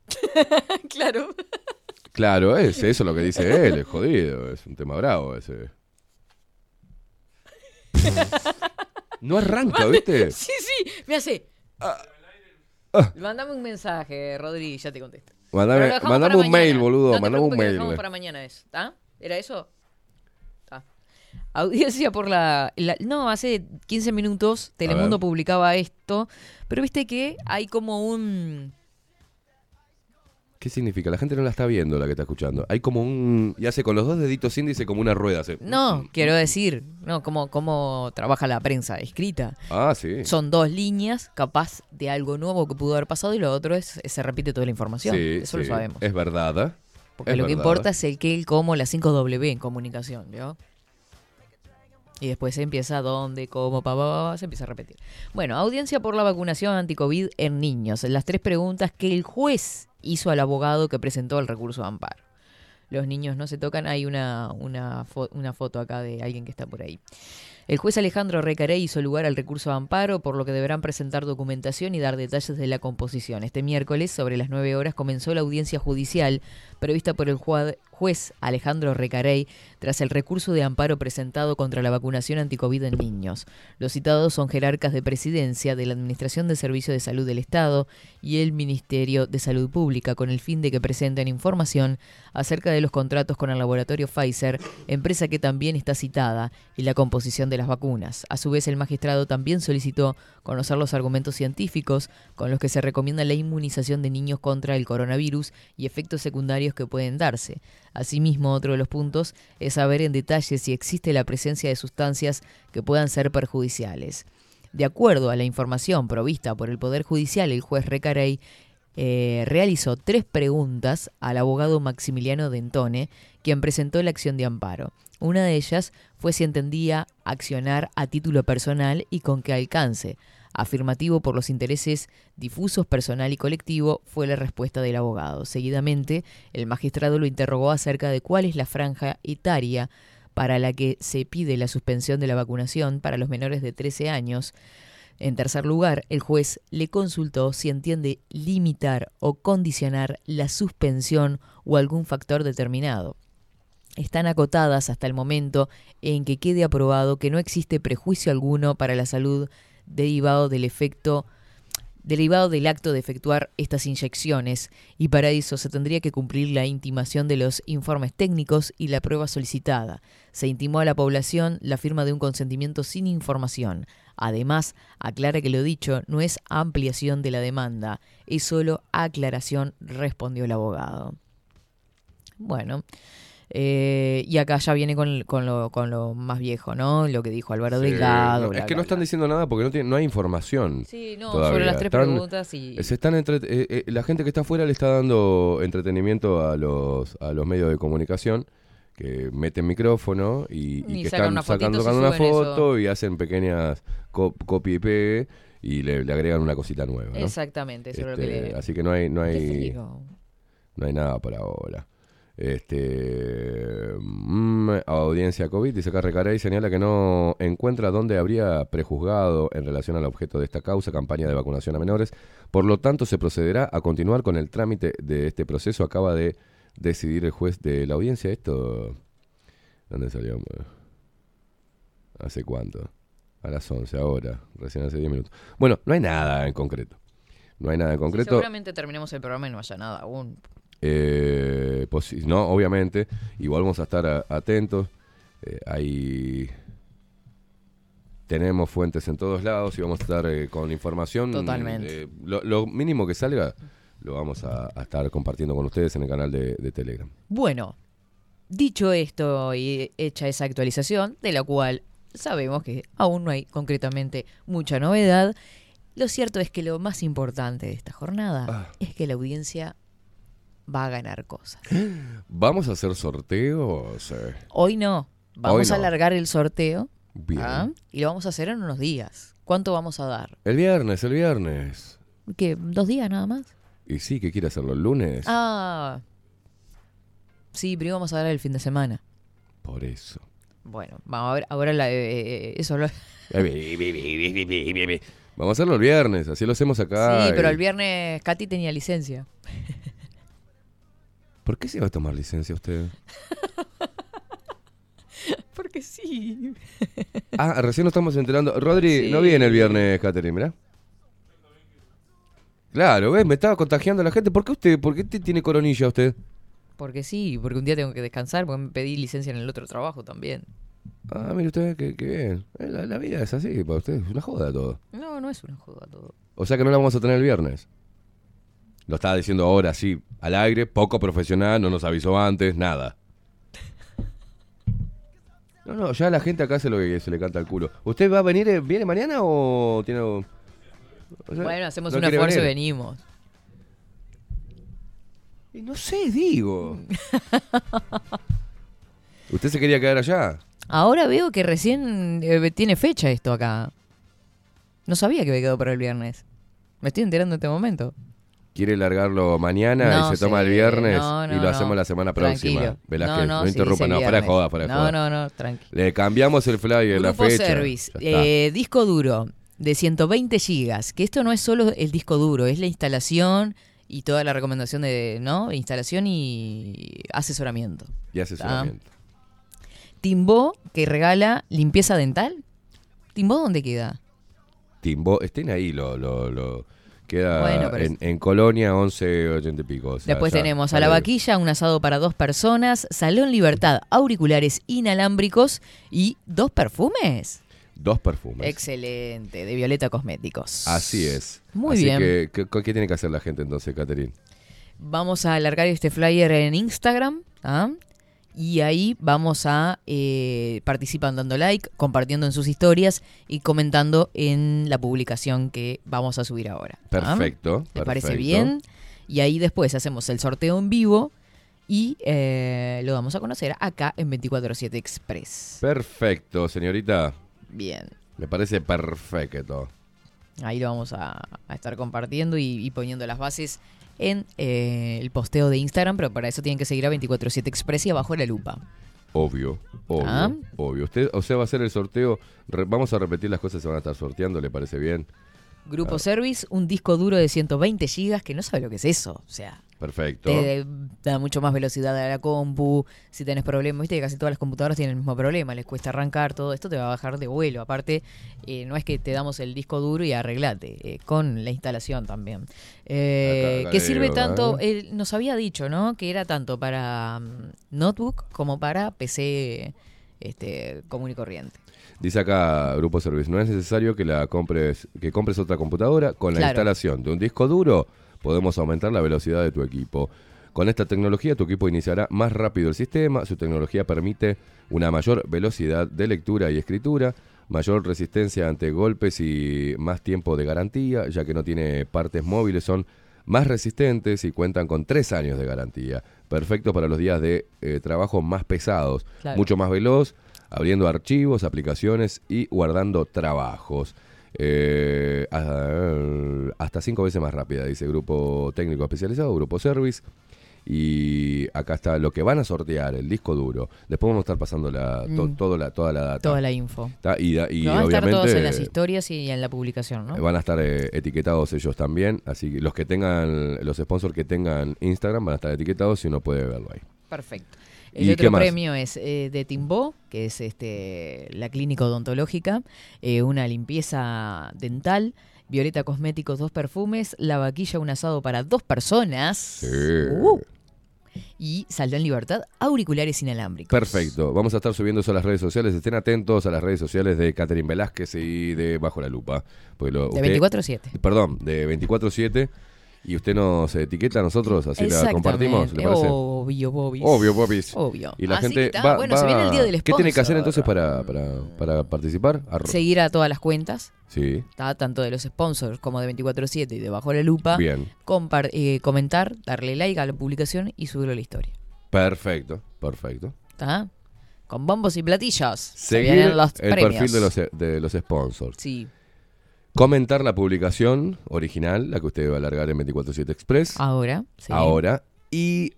claro. Claro, es, eso es lo que dice él, es jodido, es un tema bravo ese. No arranca, ¿viste? Sí, sí, me hace. Ah. Mándame un mensaje, Rodri, y ya te contesto. Mandame, Pero lo dejamos mandame para un mail, boludo. No te un preocupes que lo mail. dejamos para mañana eso, ¿está? ¿Era eso? Audiencia por la, la- No, hace 15 minutos Telemundo publicaba esto, pero viste que hay como un... ¿Qué significa? La gente no la está viendo, la que está escuchando. Hay como un. Y hace con los dos deditos índice como una rueda. hace- No, quiero decir, no, cómo, cómo trabaja la prensa escrita. Ah, sí. Son dos líneas, capaz de algo nuevo que pudo haber pasado y lo otro es, se repite toda la información. Sí, Eso lo sabemos. Es verdad. ¿eh? Porque Es lo que importa es el qué, el cómo, las 5W en comunicación, ¿vio? Y después se empieza dónde, cómo, pa, pa, pa, pa, se empieza a repetir. Bueno, audiencia por la vacunación anti-COVID en niños. Las tres preguntas que el juez hizo al abogado que presentó el recurso de amparo. Los niños no se tocan. Hay una, una, fo- una foto acá de alguien que está por ahí. El juez Alejandro Recarey hizo lugar al recurso de amparo, por lo que deberán presentar documentación y dar detalles de la composición. Este miércoles, sobre las 9 horas, comenzó la audiencia judicial prevista por el juez Alejandro Recarey tras el recurso de amparo presentado contra la vacunación anticovid en niños. Los citados son jerarcas de presidencia de la Administración de Servicios de Salud del Estado y el Ministerio de Salud Pública con el fin de que presenten información acerca de los contratos con el laboratorio Pfizer, empresa que también está citada, y la composición de las vacunas. A su vez, el magistrado también solicitó conocer los argumentos científicos con los que se recomienda la inmunización de niños contra el coronavirus y efectos secundarios que pueden darse. Asimismo, otro de los puntos es saber en detalle si existe la presencia de sustancias que puedan ser perjudiciales. De acuerdo a la información provista por el Poder Judicial, el juez Recarey eh, realizó tres preguntas al abogado Maximiliano Dentone, quien presentó la acción de amparo. Una de ellas fue si entendía accionar a título personal y con qué alcance. Afirmativo por los intereses difusos personal y colectivo fue la respuesta del abogado. Seguidamente, el magistrado lo interrogó acerca de cuál es la franja etaria para la que se pide la suspensión de la vacunación para los menores de 13 años. En tercer lugar, el juez le consultó si entiende limitar o condicionar la suspensión o algún factor determinado. Están acotadas hasta el momento en que quede aprobado que no existe prejuicio alguno para la salud derivado del efecto derivado del acto de efectuar estas inyecciones y para eso se tendría que cumplir la intimación de los informes técnicos y la prueba solicitada. Se intimó a la población la firma de un consentimiento sin información. Además, aclara que lo dicho no es ampliación de la demanda, es solo aclaración, respondió el abogado. Bueno, eh, y acá ya viene con, con lo, con lo más viejo, ¿no? Lo que dijo Álvaro Sí, Delgado. no, bla, es que bla, no están diciendo nada porque no, tiene- no hay información. Sí, no, todavía. sobre las tres Están- preguntas y... Se están entre- eh, eh, la gente que está afuera le está dando entretenimiento a los, a los medios de comunicación que meten micrófono y, y Y que sacan están sacando, una eso. foto y hacen pequeñas co- copia y pegue y le, le agregan una cosita nueva. ¿no? Exactamente, eso es lo que Este, le... Así que no hay, no ¿Qué te hay, no hay nada por ahora. Este mm, audiencia COVID dice acá Recarey señala que no encuentra dónde habría prejuzgado en relación al objeto de esta causa, campaña de vacunación a menores. Por lo tanto, se procederá a continuar con el trámite de este proceso. Acaba de decidir el juez de la audiencia. Esto, ¿dónde salió? ¿Hace cuánto? A las 11 ahora, recién hace 10 minutos. Bueno, no hay nada en concreto. No hay nada en concreto. Seguramente terminemos el programa y no haya nada aún. Eh, posi- no, obviamente. Igual vamos a estar a- atentos. Eh, ahí tenemos fuentes en todos lados y vamos a estar eh, con información. Totalmente. eh, lo, lo mínimo que salga lo vamos a, a estar compartiendo con ustedes en el canal de, de Telegram. Bueno, dicho esto y hecha esa actualización, de la cual sabemos que aún no hay concretamente mucha novedad, lo cierto es que lo más importante de esta jornada Ah. es que la audiencia va a ganar cosas. ¿Vamos a hacer sorteos? Eh, Hoy no, vamos a no. alargar el sorteo Bien. ¿ah? y lo vamos a hacer en unos días. ¿Cuánto vamos a dar? El viernes, el viernes. ¿Qué? ¿Dos días nada más? Y sí, que quiere hacerlo el lunes. Ah, sí, pero vamos a dar el fin de semana. Por eso. Bueno, vamos a ver, ahora la, eh, eh, eso lo... Vamos a hacerlo el viernes, así lo hacemos acá. sí, pero el viernes Katy tenía licencia. ¿Por qué se va a tomar licencia usted? Porque sí. Ah, recién nos estamos enterando. Rodri, Sí. no viene el viernes, Catherine, ¿verdad? Claro, ¿ves? Me estaba contagiando a la gente. ¿Por qué usted, por qué tiene coronilla usted? Porque sí, porque un día tengo que descansar, porque me pedí licencia en el otro trabajo también. Ah, mire usted, qué, qué bien. Eh, La, la vida es así, para usted es una joda todo. No, no es una joda todo. O sea que no la vamos a tener el viernes. Lo estaba diciendo ahora, sí, al aire, poco profesional, no nos avisó antes, nada. No, no, ya la gente acá hace lo que se le canta al culo. ¿Usted va a venir, eh, viene mañana o tiene... o sea, Bueno, hacemos no un esfuerzo y venimos. Y no sé, digo. ¿Usted se quería quedar allá? Ahora veo que recién eh, tiene fecha esto acá. No sabía que había quedado para el viernes. Me estoy enterando en este momento. ¿Quiere largarlo mañana No y se toma el viernes no, y no, lo no. hacemos la semana próxima? Velázquez, no, interrumpa, no, para de viernes. joda, para de No, no, no, tranqui. Le cambiamos el flyer, la fecha. Service, eh, disco duro de 120 gigas, que esto no es solo el disco duro, es la instalación y toda la recomendación de, ¿no? Instalación y asesoramiento. y asesoramiento. Timbó, que regala limpieza dental. ¿Timbó dónde queda? Timbo, estén ahí, lo, lo, lo- queda Bueno, pero en, en Colonia 11, 80 y pico. o sea, Después ya, tenemos a la vaquilla, un asado para dos personas, Salón Libertad, auriculares inalámbricos y dos perfumes. Dos perfumes. Excelente, de Violeta Cosméticos. Así es. Muy Así bien. que, ¿qué, qué tiene que hacer la gente entonces, Caterín? Vamos a alargar este flyer en Instagram. ¿ah? Y ahí vamos a eh, participan dando like, compartiendo en sus historias y comentando en la publicación que vamos a subir ahora. ¿ah? Perfecto. ¿Te parece bien? Y ahí después hacemos el sorteo en vivo y eh, lo vamos a conocer acá en 247 Express. Perfecto, señorita. Bien. Me parece perfecto. Ahí lo vamos a, a estar compartiendo y, y poniendo las bases en eh, el posteo de Instagram, pero para eso tienen que seguir a 247 Express y abajo la lupa. Obvio, obvio, Ah. obvio. Usted, o sea, va a hacer el sorteo. Re- vamos a repetir las cosas que se van a estar sorteando, ¿le parece bien? Grupo. Service, un disco duro de 120 gigas que no sabe lo que es eso. O sea, Perfecto. te da mucho más velocidad a la compu. Si tenés problemas, viste que casi todas las computadoras tienen el mismo problema, les cuesta arrancar todo esto, te va a bajar de vuelo. Aparte, eh, no es que te damos el disco duro y arreglate, eh, con la instalación también. Eh, Acá- acá que sirve digo, tanto, él nos había dicho, ¿no? Que era tanto para mm, notebook como para PC este, común y corriente. Dice acá Grupo Service, no es necesario que la compres, que compres otra computadora. Con la Claro. instalación de un disco duro podemos aumentar la velocidad de tu equipo. Con esta tecnología tu equipo iniciará más rápido el sistema. Su tecnología permite una mayor velocidad de lectura y escritura, mayor resistencia ante golpes y más tiempo de garantía, ya que no tiene partes móviles, son más resistentes y cuentan con tres años de garantía. Perfecto para los días de eh, trabajo más pesados, Claro. mucho más veloz, abriendo archivos, aplicaciones y guardando trabajos. Eh, ah, hasta cinco veces más rápida, dice Grupo Técnico Especializado, Grupo Service. Y acá está lo que van a sortear, el disco duro. Después vamos a estar pasando la, to- Mm. todo la, toda la data. Toda la info. Está, y da- y Lo van a estar todos en las historias y en la publicación, ¿no? van a estar eh, etiquetados ellos también. Así que los que tengan, los sponsors que tengan Instagram van a estar etiquetados y uno puede verlo ahí. Perfecto. ¿Y El otro premio es eh, de Timbó, que es este la clínica odontológica, eh, una limpieza dental, Violeta Cosméticos, dos perfumes, la vaquilla, un asado para dos personas. Uh, y Salón Libertad, auriculares inalámbricos. Perfecto. Vamos a estar subiendo eso a las redes sociales. Estén atentos a las redes sociales de Catherine Velázquez y de Bajo la Lupa. Lo- De usted- 24/7. Perdón, de 24-7. Y usted nos etiqueta a nosotros, así la compartimos. ¿Le parece? Obvio, Bobis. Obvio, Bobis. Obvio. Y la Así gente que va, Bueno, se viene el día del ¿Qué tiene que hacer sponsor. entonces para, para, para participar? Arro- Seguir a todas las cuentas, Sí, está, tanto de los sponsors como de 24/7 y de Bajo la Lupa. bien. compar- eh, comentar, darle like a la publicación y subirlo a la historia. Perfecto, perfecto. ¿Está? Con bombos y platillos. Se Seguir vienen los el premios. perfil de los, de los sponsors. Sí. Comentar la publicación original, la que usted va a largar en 247 Express. Ahora. sí. Ahora. Y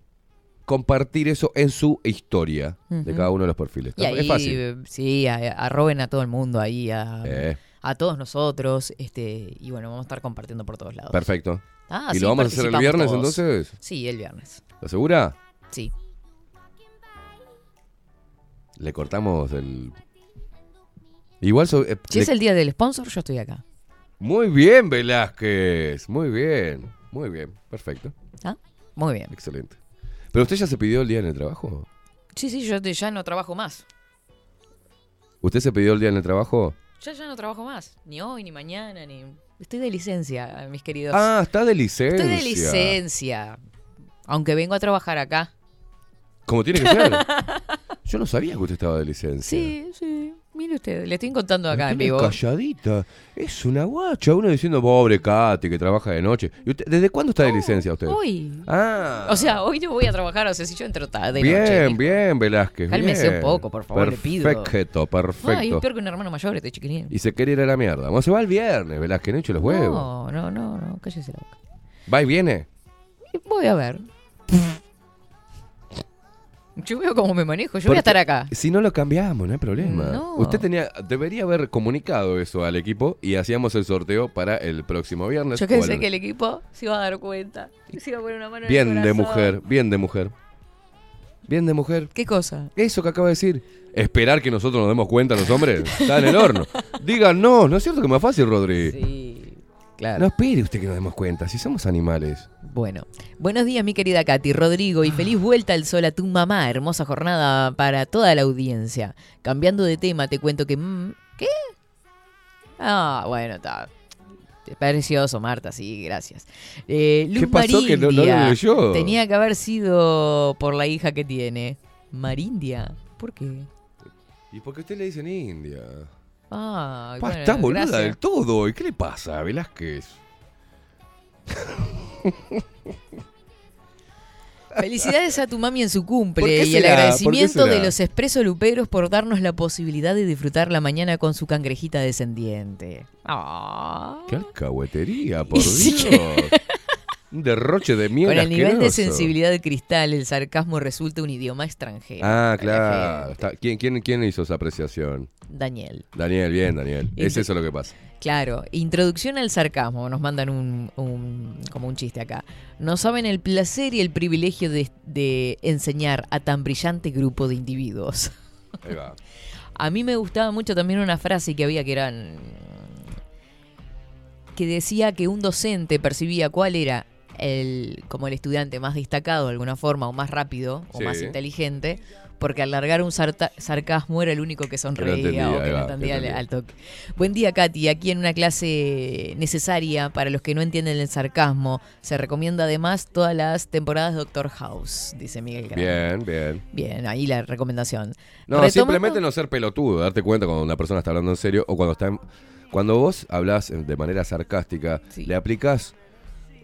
compartir eso en su historia de cada uno de los perfiles. Y ahí, es fácil. sí, a- arroben a todo el mundo ahí, a, Eh, a todos nosotros. este Y bueno, vamos a estar compartiendo por todos lados. perfecto. Ah, ¿Y sí, lo vamos a hacer el viernes todos. entonces? Sí, el viernes. ¿Lo segura? Sí. Le cortamos el. Igual. so- eh, Si le- es el día del sponsor, yo estoy acá. Muy bien, Velázquez. Muy bien. Muy bien. Perfecto. Ah, Muy bien. Excelente. ¿Pero usted ya se pidió el día en el trabajo? Sí, sí, yo ya no trabajo más. ¿Usted se pidió el día en el trabajo? Yo ya no trabajo más. Ni hoy, ni mañana, ni... Estoy de licencia, mis queridos. Ah, está de licencia. Estoy de licencia. Aunque vengo a trabajar acá. Como tiene que ser. Yo no sabía que usted estaba de licencia. Sí, sí. Mire usted, le estoy contando acá en vivo. calladita. Es una guacha. Uno diciendo, pobre Katy, que trabaja de noche. ¿Y usted, ¿Desde cuándo está de licencia usted? Hoy. Ah. O sea, hoy no voy a trabajar, o sea, si yo entro tarde. bien, noche. bien, Velázquez. Cálmese bien. un poco, por favor, le pido. Perfecto, perfecto. Ay, es peor que un hermano mayor este chiquilín. Y se quiere ir a la mierda. Vamos, se va el viernes, Velázquez, no eche los huevos. No, no, no, no, cállese la boca. ¿Va y viene? Voy a ver. Yo veo cómo me manejo, yo voy a estar acá. Si no lo cambiamos, no hay problema. No. Usted tenía, debería haber comunicado eso al equipo y hacíamos el sorteo para el próximo viernes. Yo pensé que el equipo se iba a dar cuenta. Se iba a poner una mano en el Bien de mujer, bien de mujer. Bien de mujer. ¿Qué cosa? Eso que acaba de decir. Esperar que nosotros nos demos cuenta los hombres. Está en el horno. Digan no, ¿no es cierto que es más fácil, Rodri? Sí, claro. No espere usted que nos demos cuenta, si somos animales. Bueno, buenos días mi querida Katy, Rodrigo y feliz vuelta al sol a tu mamá. Hermosa jornada para toda la audiencia. Cambiando de tema, te cuento que... mm, ¿Qué? Ah, bueno, está. Precioso, Marta, sí, gracias. Eh, Luz ¿Qué pasó que no- no lo leyó? Tenía que haber sido por la hija que tiene. Marindia. ¿Por qué? ¿Y por qué usted le dicen India? Ah, bueno, está boluda gracias. del todo. ¿Y qué le pasa, Velázquez? Felicidades a tu mami en su ¿Por cumple y el agradecimiento de los expreso luperos por darnos la posibilidad de disfrutar la mañana con su cangrejita descendiente. Ah. ¡Qué alcahuetería, por sí Dios! Un derroche de miel Con el nivel de sensibilidad de cristal, el sarcasmo resulta un idioma extranjero. Ah, claro. Está- ¿quién, quién, quién hizo esa apreciación? Daniel. Daniel, bien, Daniel. Es eso lo que pasa. Claro, introducción al sarcasmo, nos mandan un, un- como un chiste acá. No saben el placer y el privilegio de, de enseñar a tan brillante grupo de individuos. Ahí va. A mí me gustaba mucho también una frase que había que eran que decía que un docente percibía cuál era el como el estudiante más destacado de alguna forma o más rápido o Sí. más inteligente porque al largar un sarcasmo era el único que sonreía entendía, o que no entendía al, toque. Buen día, Katy. Aquí en una clase necesaria para los que no entienden el sarcasmo. Se recomienda además todas las temporadas de Doctor House, dice Miguel Gran. Bien, bien. Bien, ahí la recomendación. No, Retomando- simplemente no ser pelotudo, darte cuenta cuando una persona está hablando en serio o cuando está en- cuando vos hablas de manera sarcástica, le aplicás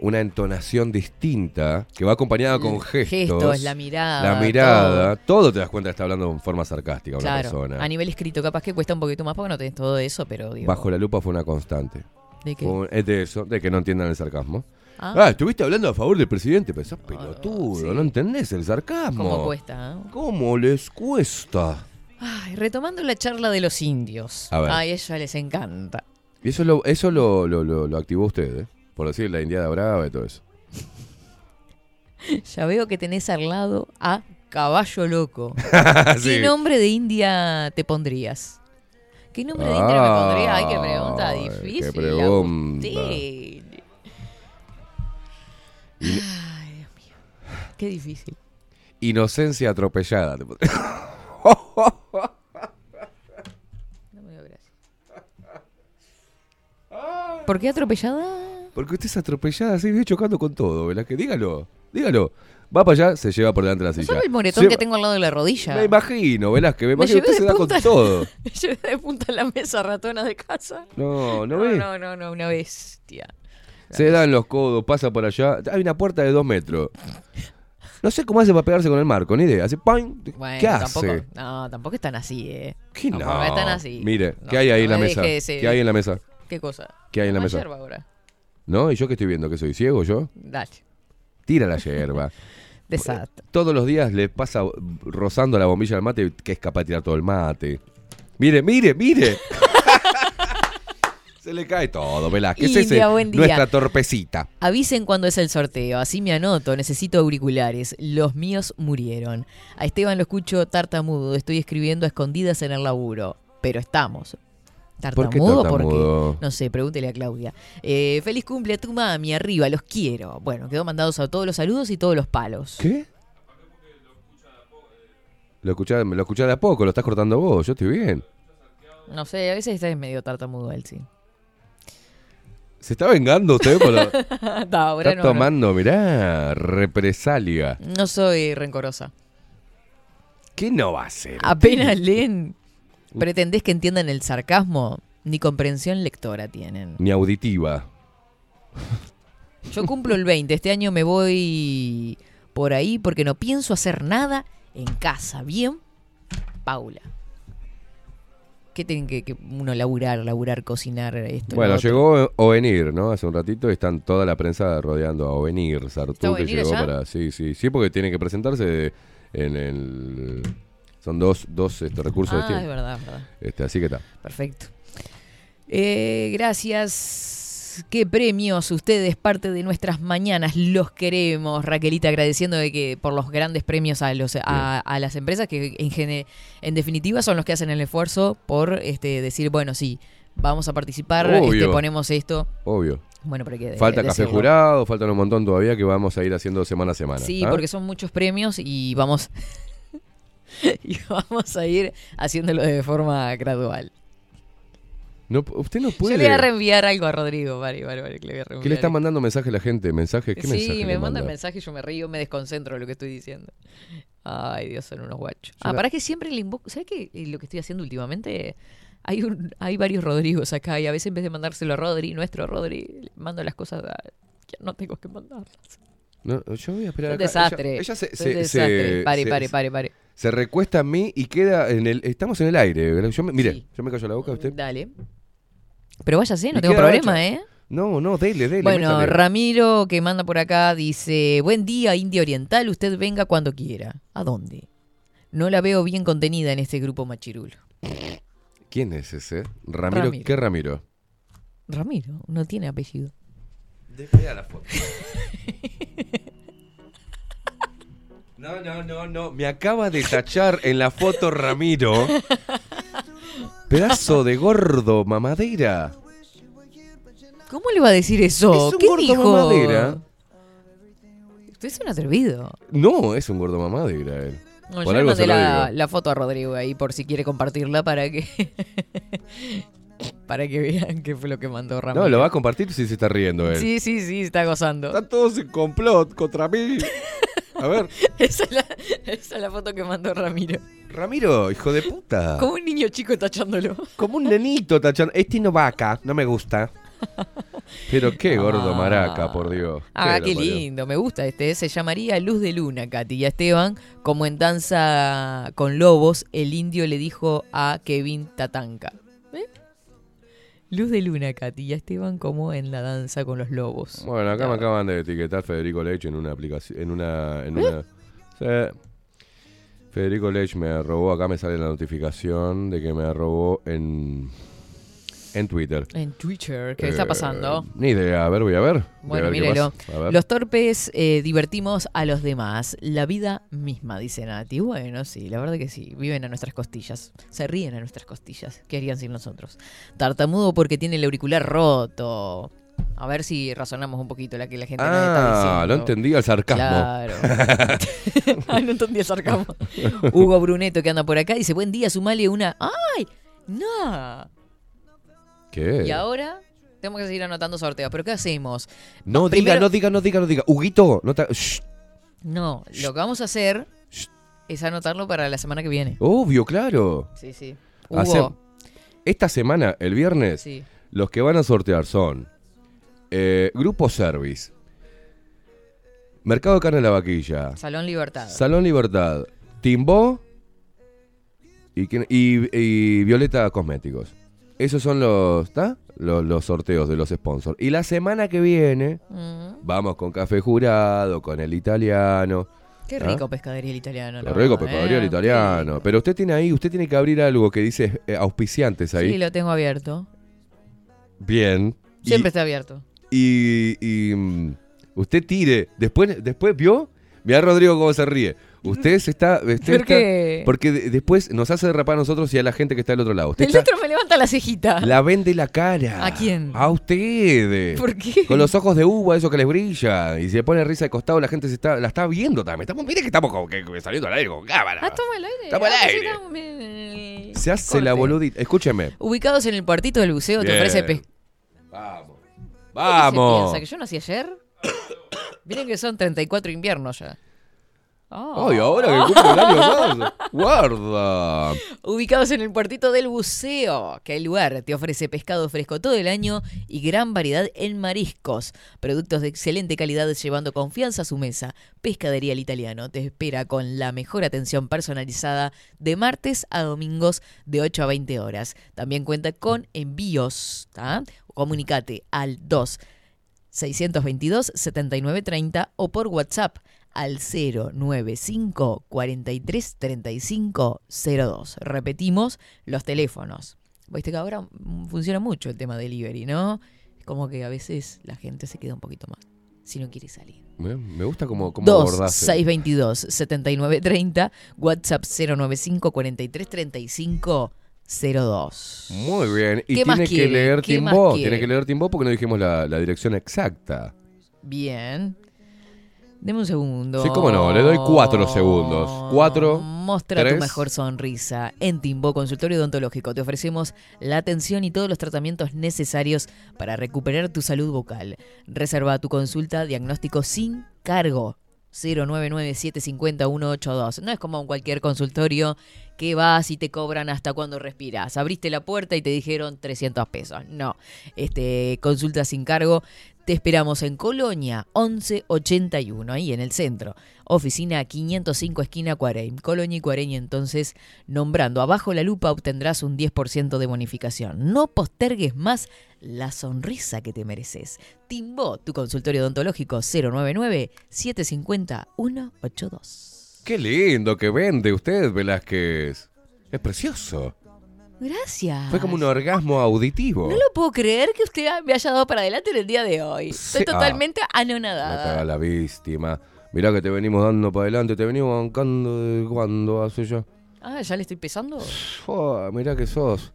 una entonación distinta que va acompañada con gestos. Gestos, la mirada, La mirada, todo. te das cuenta que está hablando en forma sarcástica una Claro, persona. a nivel escrito capaz que cuesta un poquito más porque no tenés todo eso, pero digo... Bajo la lupa fue una constante. ¿De qué? Un- es de eso, de que no entiendan el sarcasmo. Ah. Ah, estuviste hablando a favor del presidente, pero sos pelotudo, no entendés el sarcasmo. ¿Cómo cuesta? eh? ¿Cómo les cuesta? Ay, retomando la charla de los indios. A ver. Ay, a ella les encanta. Y eso lo, eso lo, lo, lo- lo activó usted, ¿eh? Por decir la Indiada Brava y todo eso. Ya veo que tenés al lado a Caballo Loco. Sí. ¿Qué nombre de India te pondrías? ¿Qué nombre de India me pondría? Ay, qué pregunta difícil. qué pregunta. Ay, Dios mío. Qué difícil. Inocencia atropellada. No me dio gracia. ¿Por qué atropellada? Porque usted es atropellada, así vive chocando con todo, ¿verdad? Que dígalo, dígalo. Va para allá, se lleva por delante la silla. ¿Solo el moretón Se- que tengo al lado de la rodilla? Me imagino, Velázquez, me Me imagino que llevé usted se de da con todo. Me llevé de punta la mesa ratona de casa. No, no, No, ve. no, no, no, una bestia. Se dan los codos, pasa por allá. Hay una puerta de dos metros. No sé cómo hace para pegarse con el marco, ni idea. Hace ¡pam! Bueno, ¿Qué hace? tampoco, no, tampoco están así, ¿eh? ¿Qué Tampoco no? están así. Mire, No, ¿qué hay ahí en no la me mesa? ¿Qué hay en la mesa? ¿Qué cosa? ¿Qué hay en la mesa? yerba ahora. ¿No? ¿Y yo qué estoy viendo? ¿Que soy ciego yo? Dale. Tira la yerba. Desata. Todos los días le pasa rozando la bombilla del mate que es capaz de tirar todo el mate. Mire, mire, mire. Se le cae todo, Velázquez. India, Ese es buen día. nuestra torpecita. Avisen cuando es el sorteo, así me anoto, necesito auriculares. Los míos murieron. A Esteban lo escucho tartamudo, estoy escribiendo a escondidas en el laburo. Pero estamos. ¿Por qué ¿Tartamudo? tartamudo? Porque, no sé, pregúntele a Claudia. Eh, feliz cumple a tu mami, arriba, los quiero. Bueno, quedó mandados a todos los saludos y todos los palos. ¿Qué? Lo escuchás, lo escuchás de a poco, lo estás cortando vos, yo estoy bien. No sé, a veces está medio tartamudo él, sí. Se está vengando usted por lo... No, ahora Está no, no. tomando, mirá, represalia. No soy rencorosa. ¿Qué no va a hacer? Apenas leen, pretendés que entiendan el sarcasmo, ni comprensión lectora tienen. Ni auditiva. Yo cumplo el 20, este año me voy por ahí porque no pienso hacer nada en casa. ¿Bien? Paula. ¿Qué tienen que, que uno laburar, laburar, cocinar esto? Bueno, llegó Ovenir, ¿no? Hace un ratito y están toda la prensa rodeando a Ovenir, Sartú, que llegó allá? para... Sí, sí, sí, porque tiene que presentarse en el... Son dos, dos este, recursos Ah, de es verdad, es verdad. Este, así que está. Perfecto. Eh, gracias. Qué premios ustedes, parte de nuestras mañanas, los queremos. Raquelita, agradeciendo de que por los grandes premios a los a, a las empresas que en, en definitiva son los que hacen el esfuerzo por este, decir, bueno, sí, vamos a participar, este, ponemos esto. Obvio. Bueno, pero que Falta café decirlo. jurado, faltan un montón todavía que vamos a ir haciendo semana a semana. Sí, ¿ah? porque son muchos premios y vamos y vamos a ir haciéndolo de forma gradual. No, usted no Yo puede. le voy a reenviar algo a Rodrigo, vale, vale, vale, que le voy a ¿Qué le está mandando mensaje a la gente? ¿Mensaje? ¿Qué sí, mensaje me le mandan manda? mensajes, yo me río, me desconcentro de lo que estoy diciendo. Ay, Dios, son unos guachos. Yo Ah, la- para que siempre le invoco. ¿Sabes qué? Eh, Lo que estoy haciendo últimamente. Hay, un, hay varios Rodrigos acá y a veces en vez de mandárselo a Rodri, nuestro Rodri, le mando las cosas a. que no tengo que mandarlas. No, yo voy a esperar Es un desastre. Ella, ella se, desastre. se- pare, pare, pare, pare. Se recuesta a mí y queda en el. Estamos en el aire. Yo me, mire, Sí. yo me callo la boca usted. Dale. Pero váyase, no Y tengo problema, ocho. ¿eh? No, no, dele, dele. Bueno, métale. Ramiro que manda por acá dice, buen día India Oriental, usted venga cuando quiera. ¿A dónde? No la veo bien contenida en este grupo machirulo. ¿Quién es ese? Ramiro. Ramiro. ¿Qué Ramiro? Ramiro, no tiene apellido. Desvea la foto. No, no, no, no. Me acaba de tachar en la foto Ramiro. Pedazo de gordo, mamadera. ¿Cómo le va a decir eso? Es un ¿Qué gordo dijo? mamadera. Usted es un atrevido. No, es un gordo mamadera él. No, Por yo le algo mandé la, foto a Rodrigo ahí por si quiere compartirla para que para que vean qué fue lo que mandó Ramiro. No, lo va a compartir si se está riendo él. Sí, sí, sí, está gozando. Están todos en complot contra mí. A ver. esa, es la, esa es la foto que mandó Ramiro. Ramiro, hijo de puta. Como un niño chico tachándolo. Como un nenito tachando. Este no va acá, no me gusta. Pero qué gordo Ah. maraca, por Dios. Ah, qué lindo, me gusta este. Se llamaría Luz de Luna, Katy y a Esteban. Como en Danza con Lobos, el indio le dijo a Kevin Tatanka. Luz de Luna, Katy y Esteban como en la Danza con los Lobos. Bueno, acá me acaban de etiquetar Federico Leche en una aplicación, en una, en ¿Eh? una. Sí. Federico Leche me robó, acá me sale la notificación de que me robó en en Twitter. En Twitter, ¿qué está Eh, pasando? Ni idea, a ver, voy a ver. A Bueno, ver mírelo. A ver. Los torpes eh, divertimos a los demás. La vida misma, dice Nati. Bueno, sí, la verdad que sí. Viven a nuestras costillas. Se ríen a nuestras costillas. ¿Qué harían sin nosotros? Tartamudo porque tiene el auricular roto. A ver si razonamos un poquito la que la gente nos está Ah, diciendo. no entendía el sarcasmo. Claro. No entendí el sarcasmo. Hugo Bruneto que anda por acá dice, buen día, sumale una... ¡Ay! ¡No! ¿Qué? Y ahora tenemos que seguir anotando sorteos. ¿Pero qué hacemos? No, diga, no diga, no diga, no diga. Huguito, no te... Shh. No, lo que vamos a hacer es anotarlo para la semana que viene. Obvio, claro. Sí, sí. Hace- Hugo, Esta semana, el viernes, Sí. los que van a sortear son eh, Grupo Service, Mercado de Carne de la Vaquilla, Salón Libertad. Salón Libertad, Timbó y, quién- y- y Violeta Cosméticos. Esos son los, ¿está? los, los sorteos de los sponsors. Y la semana que viene, Mm, vamos con Café Jurado, con el italiano. qué ¿Ah? rico pescadería el italiano. Qué rico, verdad, pescadería el ¿eh? italiano. Pero usted tiene ahí, usted tiene que abrir algo que dice eh, auspiciantes ahí. Sí, lo tengo abierto. Bien. Y- Siempre está abierto. y, y, mm, usted tire. Después, después vio, mira Rodrigo cómo se ríe. Usted se está. usted ¿Por está- qué? porque de- después nos hace derrapar a nosotros y a la gente que está del otro lado. Usted El está- otro me levanta la cejita. la vende la cara. ¿A quién? A usted. ¿Por qué? Con los ojos de uva, eso que les brilla. Y se pone risa de costado, la gente se está, la está viendo también. Estamos, mire que estamos como que, que saliendo al aire con cámara. Ah, toma el aire. Ah, sí, aire. estamos bien en el Se hace la corte. boludita. Escúcheme. Ubicados en el puertito del buceo, te Bien. ofrece pesca. Vamos. ¿Qué se Vamos. piensa? ¿Que yo nací ayer? Miren que son 34 inviernos ya. Ah. Ay, ahora que cumple el año más. Guarda. Ubicados en el puertito del buceo, que el lugar te ofrece pescado fresco todo el año y gran variedad en mariscos. Productos de excelente calidad llevando confianza a su mesa. Pescadería El Italiano te espera con la mejor atención personalizada de martes a domingos de 8 a 20 horas. También cuenta con envíos. ¿tá? Comunicate al 2 622 7930 o por WhatsApp al 095 43 35 02. Repetimos los teléfonos. Viste que ahora funciona mucho el tema delivery, ¿no? Es como que a veces la gente se queda un poquito más si no quiere salir. Me, gusta como, como 2 abordaste. 622 7930 WhatsApp 095 43 35 02. Muy bien. Y ¿Qué más tiene que leer ¿Qué más Timbó. Tiene que leer Timbó porque no dijimos la, la dirección exacta. Bien. Deme un segundo. Sí, cómo no, le doy cuatro segundos. Cuatro, Mostra tres. tu mejor sonrisa. En Timbo Consultorio Odontológico te ofrecemos la atención y todos los tratamientos necesarios para recuperar tu salud vocal. Reserva tu consulta diagnóstico sin cargo. 099-750-182. No es como en cualquier consultorio que vas y te cobran hasta cuando respiras. Abriste la puerta y te dijeron 300 pesos. No, este, consulta sin cargo. Te esperamos en Colonia 1181, ahí en el centro. Oficina 505 esquina Cuareim. Colonia y Cuareim, entonces, nombrando abajo la lupa obtendrás un 10% de bonificación. No postergues más la sonrisa que te mereces. Timbo, tu consultorio odontológico 099-750-182. Qué lindo que vende usted, Velázquez. Es precioso. Gracias. Fue como un orgasmo auditivo. No lo puedo creer que usted me haya dado para adelante en el día de hoy. Estoy Sí, totalmente haga anonadada. la víctima. Mirá que te venimos dando para adelante, te venimos bancando de cuando hace yo. Ah, ¿ya le estoy pesando? Oh, mirá que sos.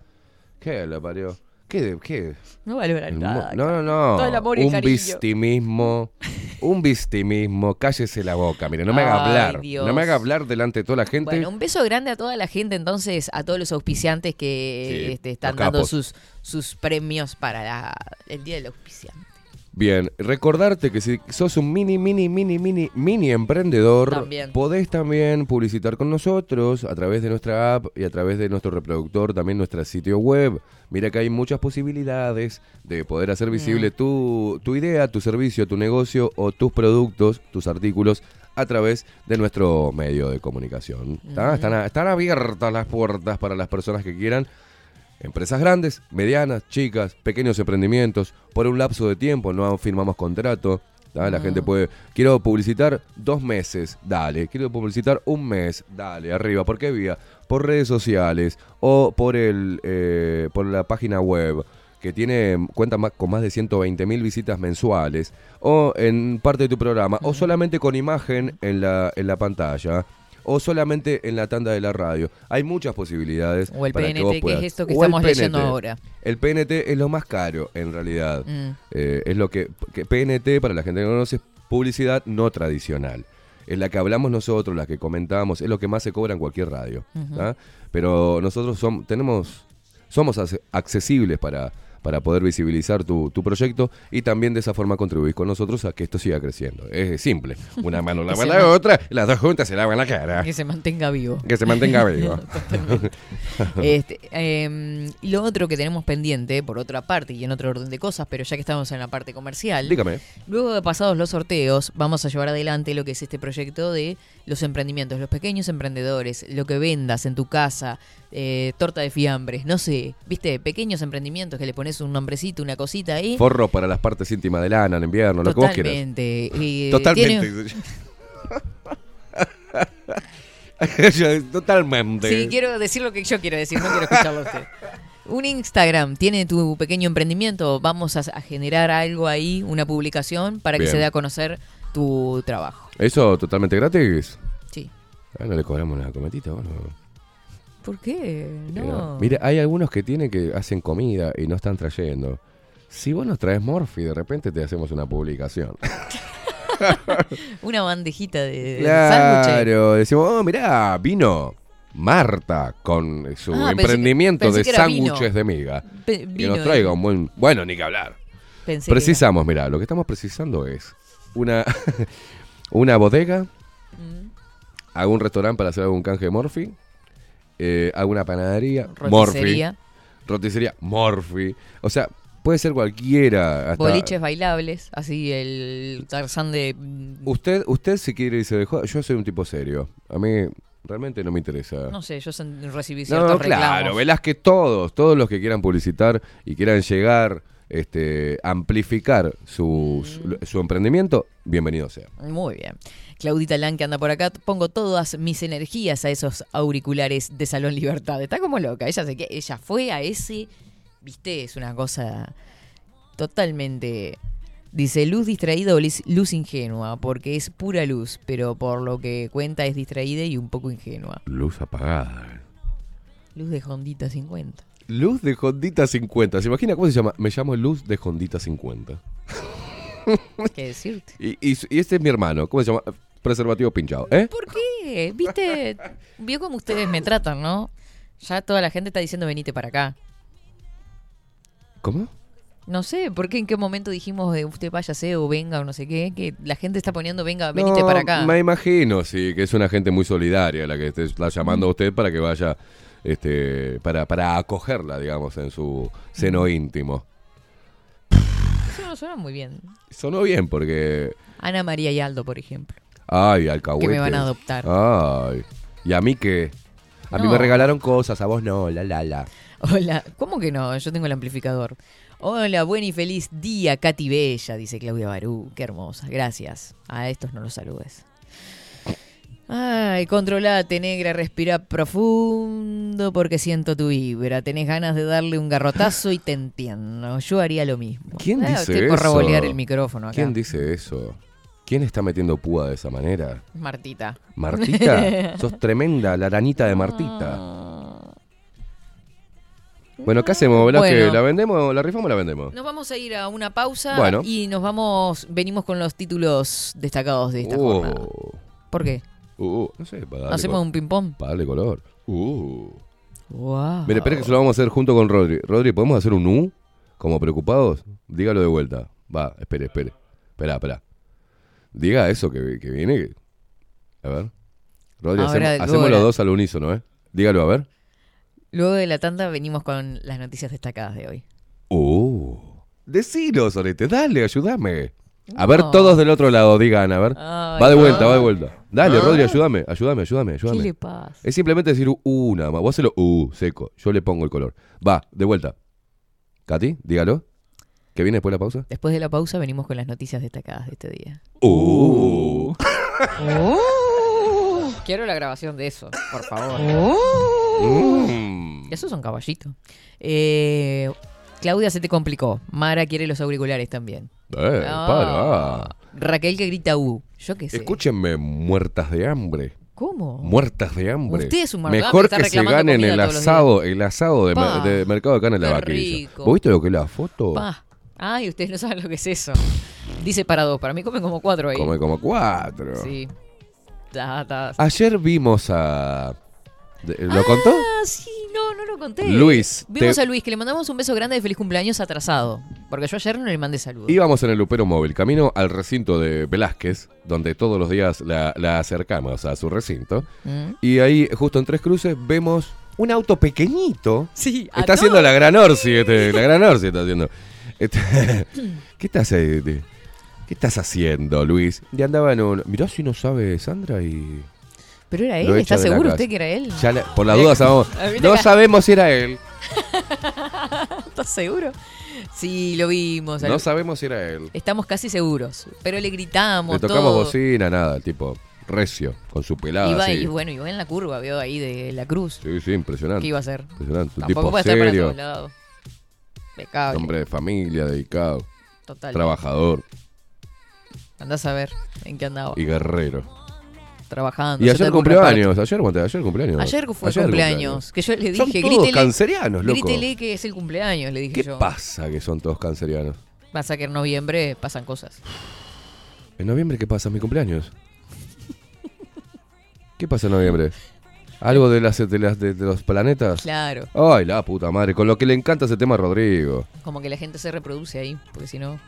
¿Qué le parió? ¿Qué? ¿Qué? No valora El nada. No, no, no. Todo el amor y el un cariño. victimismo. Un victimismo. Cállese la boca. Mire, no me haga Ay, hablar. Dios. No me haga hablar delante de toda la gente. Bueno, un beso grande a toda la gente, entonces, a todos los auspiciantes que Sí, este, están dando sus, sus premios para la- el Día del Auspiciante. Bien, recordarte que si sos un mini, mini, mini, mini, mini emprendedor, También. podés también publicitar con nosotros a través de nuestra app y a través de nuestro reproductor, también nuestro sitio web. Mira que hay muchas posibilidades de poder hacer visible tu, tu idea, tu servicio, tu negocio o tus productos, tus artículos a través de nuestro medio de comunicación. ¿tá? Ujú. están, a- están abiertas las puertas para las personas que quieran Empresas grandes, medianas, chicas, pequeños emprendimientos, por un lapso de tiempo, no firmamos contrato. ¿tá? La gente puede, quiero publicitar dos meses, dale. Quiero publicitar un mes, dale, arriba. ¿Por qué vía? Por redes sociales o por, el, eh, por la página web que tiene cuenta con más de 120 mil visitas mensuales, o en parte de tu programa, o solamente con imagen en la, en la pantalla, o solamente en la tanda de la radio. Hay muchas posibilidades. O el para PNT, vos que es esto que o estamos leyendo ahora. El PNT es lo más caro, en realidad. Mm. Eh, es lo que, que PNT, para la gente que no conoce, es publicidad no tradicional. Es la que hablamos nosotros, la que comentamos, es lo que más se cobra en cualquier radio. Pero nosotros som- tenemos, somos ac- accesibles para, para poder visibilizar tu, tu proyecto y también de esa forma contribuís con nosotros a que esto siga creciendo. Es simple. Una mano lava la otra, las dos juntas se lavan la cara. Que se mantenga vivo. Que se mantenga vivo. Este, em, y lo otro que tenemos pendiente, por otra parte y en otro orden de cosas, pero ya que estamos en la parte comercial, Dígame. luego de pasados los sorteos, vamos a llevar adelante lo que es este proyecto de los emprendimientos, los pequeños emprendedores, lo que vendas en tu casa, eh, torta de fiambres, no sé, viste, pequeños emprendimientos que le pones un nombrecito, una cosita ahí. Forro para las partes íntimas de lana en invierno, lo que vos quieras. Totalmente. y Totalmente. tiene- Totalmente. Sí, quiero decir lo que yo quiero decir, no quiero escucharlo a usted. Un Instagram, tiene tu pequeño emprendimiento, vamos a, a generar algo ahí, una publicación para que se dé a conocer tu trabajo. ¿Eso totalmente gratis? Sí. Ah, no le cobramos una cometita, bueno. ¿Por qué? No. Mira, hay algunos que tienen que hacen comida y no están trayendo. Si vos nos traes Morphy, de repente te hacemos una publicación. Una bandejita de, sándwiches. Claro, decimos, oh, mirá, vino Marta con su Ah, pensé que- emprendimiento pensé de sándwiches de miga. Pe- Que nos traiga un buen... Bueno, ni que hablar. Pensé que Precisamos, mirá, lo que estamos precisando es una, una bodega, Mm. algún restaurante para hacer algún canje de Morphy, eh, alguna panadería, Roticería. Morphy, roticería, Morphy. O sea, puede ser cualquiera. hasta- Boliches bailables, así el Tarzán de... Usted, usted si quiere y se dejó, yo soy un tipo serio. A mí realmente no me interesa. No sé, yo recibí ciertos No, claro, reclamos. Velázquez, todos, todos los que quieran publicitar y quieran llegar, este, amplificar su, Mm. su, emprendimiento, bienvenido sea. Muy bien. Claudita Lan, que anda por acá, pongo todas mis energías a esos auriculares de Salón Libertad. Está como loca. Ella, se, ella fue a ese, viste, es una cosa totalmente... Dice, luz distraída o luz ingenua, porque es pura luz, pero por lo que cuenta es distraída y un poco ingenua. Luz apagada. Luz de Hondita 50. Luz de Hondita 50. ¿Se imagina cómo se llama? Me llamo Luz de Hondita 50. ¿Qué decirte? Y, y, y este es mi hermano. ¿Cómo se llama? Preservativo pinchado. ¿Eh? ¿Por qué? ¿Viste? Vio cómo ustedes me tratan, ¿no? Ya toda la gente está diciendo venite para acá. ¿Cómo? No sé, ¿por qué en qué momento dijimos de usted váyase o venga o no sé qué? Que la gente está poniendo venga, venite No, para acá. Me imagino, sí, que es una gente muy solidaria la que te está llamando a usted para que vaya, este, para, para acogerla, digamos, en su seno íntimo. Eso no suena muy bien. Sonó bien porque. Ana María y Aldo, por ejemplo. Ay, alcahuete. Que me van a adoptar. Ay. ¿Y a mí qué? A mí No. me regalaron cosas, a vos no, la la la. Hola, ¿cómo que no? Yo tengo el amplificador. Hola, buen y feliz día, Katy Bella, dice Claudia Barú. Qué hermosa, gracias. A estos no los saludes. Ay, controlate, negra, respira profundo porque siento tu vibra. Tenés ganas de darle un garrotazo y te entiendo. Yo haría lo mismo. ¿Quién Ah, dice estoy por eso? revolear el micrófono acá. ¿Quién dice eso? ¿Quién está metiendo púa de esa manera? Martita. Martita, sos tremenda, la arañita de Martita. Bueno, ¿qué hacemos? Velázquez? Bueno. ¿La vendemos, la rifamos o la vendemos? Nos vamos a ir a una pausa Bueno. y nos vamos, venimos con los títulos destacados de esta Uh, jornada. ¿Por qué? Uh, no sé, para darle ¿Hacemos un ping-pong? Para darle color. Uh. Wow. Mire, espera que se lo vamos a hacer junto con Rodri. Rodri, ¿podemos hacer un U? Como preocupados. Dígalo de vuelta. Va, espere, espere. Espera, espera. Diga eso que, que viene. A ver. Rodri, Ahora, hacemos, los dos al unísono, ¿eh? Dígalo, a ver. Luego de la tanda venimos con las noticias destacadas de hoy. Uh. Decilo, Solete, dale, ayúdame. A ver, No. todos del otro lado, digan, a ver. Ay, va de vuelta, no. va de vuelta. Dale, Ah. Rodri, ayúdame, ayúdame, ayúdame, ayúdame. ¿Qué le pasa? Es simplemente decir U nada más. Vos hacelo U, seco. Yo le pongo el color. Va, de vuelta. Katy, dígalo. ¿Qué viene después de la pausa? Después de la pausa venimos con las noticias destacadas de este día. Uh. Quiero la grabación de eso, por favor. Mm. Eso es un caballito. Eh, Claudia se te complicó. Mara quiere los auriculares también. Eh, Ah. para. Raquel que grita U. Yo qué sé. Escúchenme, muertas de hambre. ¿Cómo? Muertas de hambre. Usted es un Mejor que se ganen el asado, el asado de, Pa, de mercado de rico. ¿Vos viste lo que es la foto? Pa. Ay, ustedes no saben lo que es eso. Dice para dos. Para mí comen como cuatro ahí. Come como cuatro. Sí. Ta, ta. Ayer vimos a. de- ¿Lo contó? Ah, sí, no, no lo conté. Luis, Vimos te- a Luis, que le mandamos un beso grande de feliz cumpleaños atrasado. Porque yo ayer no le mandé saludos. Íbamos en el Lupero Móvil, camino al recinto de Velázquez, donde todos los días la, la acercamos a su recinto. Mm. Y ahí, justo en Tres Cruces, vemos un auto pequeñito. Sí, Está haciendo la gran Orsi, este, la gran Orsi está haciendo. Este, ¿Qué estás ahí, de- ¿Qué estás haciendo, Luis? Y andaba en un. Mirá si no sabe Sandra y. Pero era él, ¿está seguro usted que era él? Ya la- por la duda sabemos. No acá- sabemos si era él. ¿Estás seguro? Sí, lo vimos. No sabemos si era él. Estamos casi seguros. Pero le gritamos. Le tocamos todo. bocina, nada, tipo recio, con su pelada. Iba, así. y bueno, iba en la curva, vio ahí de la cruz. Sí, sí, impresionante. ¿Qué iba a hacer? Impresionante. Un Tampoco tipo puede estar para serio, todos lados. Hombre de familia, dedicado, Total. trabajador Andás a ver en qué andaba. y guerrero. Trabajando. Y ayer te cumplió ocurre años, ayer, ayer cumpleaños. Ayer fue Ayer cumpleaños. Que yo le Son dije, todos grítele, cancerianos, loco. grítele que es el cumpleaños, le dije ¿Qué yo. pasa que son todos cancerianos? Pasa que en noviembre pasan cosas. ¿En noviembre qué pasa? ¿Mi cumpleaños? ¿Qué pasa en noviembre? ¿Algo de, las, de, las, de, de los planetas? Claro. Ay, la puta madre, con lo que le encanta ese tema a Rodrigo. Como que la gente se reproduce ahí, porque si no.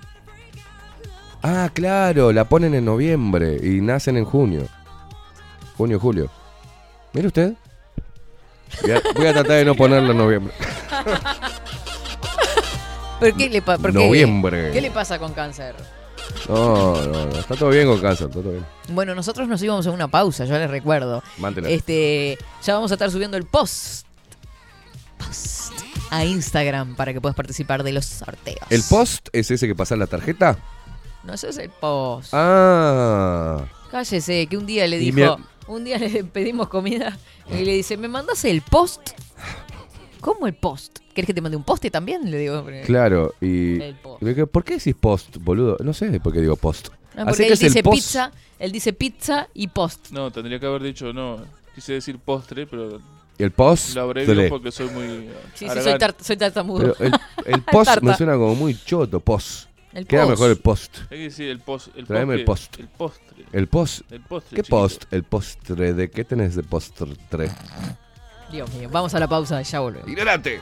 Ah, claro, la ponen en noviembre y nacen en junio. Junio, julio. Mire usted. Voy a, voy a tratar de no ponerla en noviembre. ¿Pero qué le, pa- por qué? Noviembre. ¿Qué le pasa con cáncer? No, no, no. Está todo bien con cáncer, está todo bien. Bueno, nosotros nos íbamos a una pausa, yo les recuerdo. Mántela. Este, ya vamos a estar subiendo el post, post a Instagram para que puedas participar de los sorteos. ¿El post es ese que pasa en la tarjeta? No, eso es el post. Ah. Cállese, que un día le dijo, un día le pedimos comida y le dice, ¿me mandas el post? ¿Cómo el post? ¿Querés que te mande un poste también? Le digo. Claro, y... El post. y que, ¿Por qué decís post, boludo? No sé por qué digo post. No, Así porque que él el dice post. pizza, él dice pizza y post. No, tendría que haber dicho, no, quise decir postre, pero El post. lo abrevio porque soy muy... Sí, sí, soy, tar- soy tartamudo. Pero el, el post me suena como muy choto, post. El Queda post. mejor el post. Hay que decir el post. El Tráeme el post. El postre. El post. El postre. ¿Qué chiquito. post? El postre. ¿De qué tenés de postre? Dios mío, vamos a la pausa, ya volvemos. ¡Ignorante!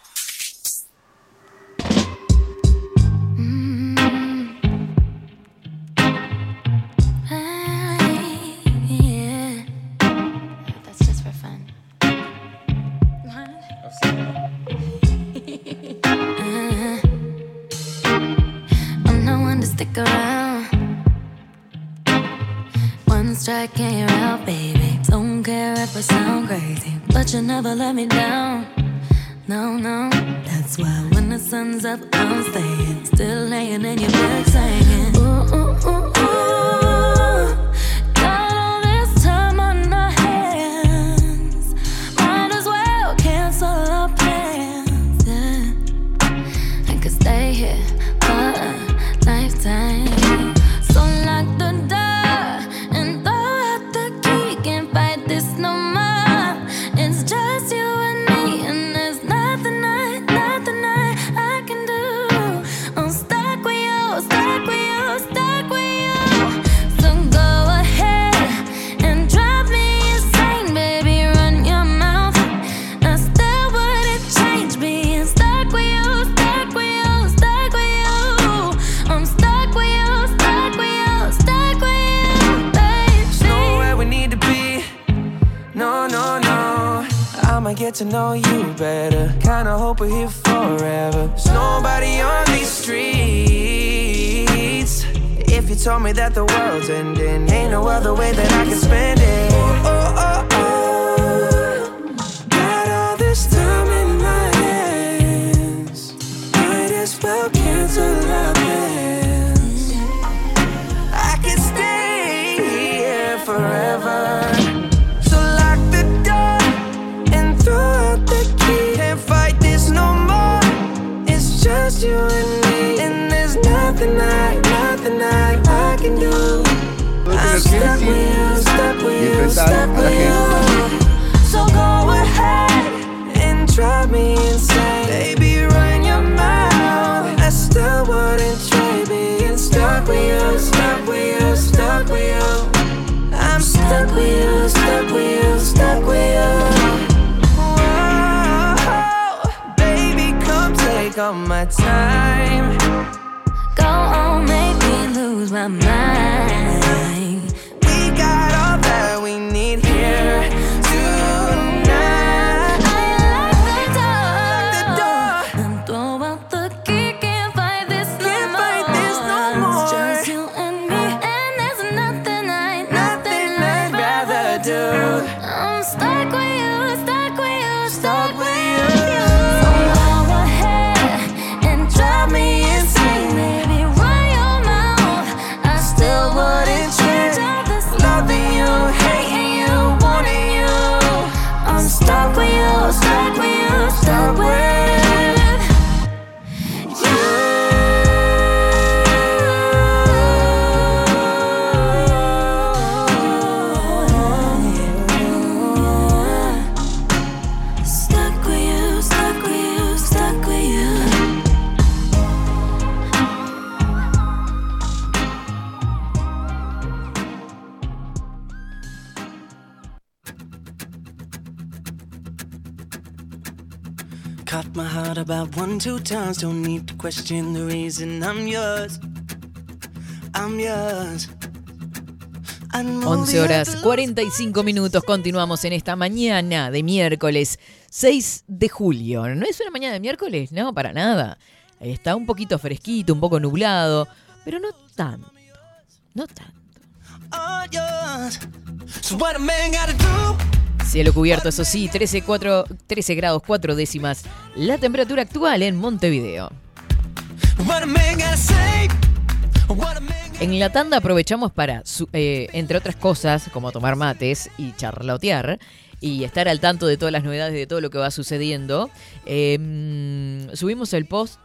never let me down. No, no. That's why when the sun's up, I'm staying. Still laying in your bed. times, don't need to question the reason I'm yours. I'm yours. 11 horas 45 minutos. Continuamos en esta mañana de miércoles 6 de julio. No es una mañana de miércoles, no, para nada. Está un poquito fresquito, un poco nublado, pero no tanto. No tanto. Cielo cubierto, eso sí, 13, 4, 13 grados 4 décimas. La temperatura actual en Montevideo. En la tanda aprovechamos para, eh, entre otras cosas, como tomar mates y charlotear y estar al tanto de todas las novedades, de todo lo que va sucediendo. Eh, mm, subimos el post,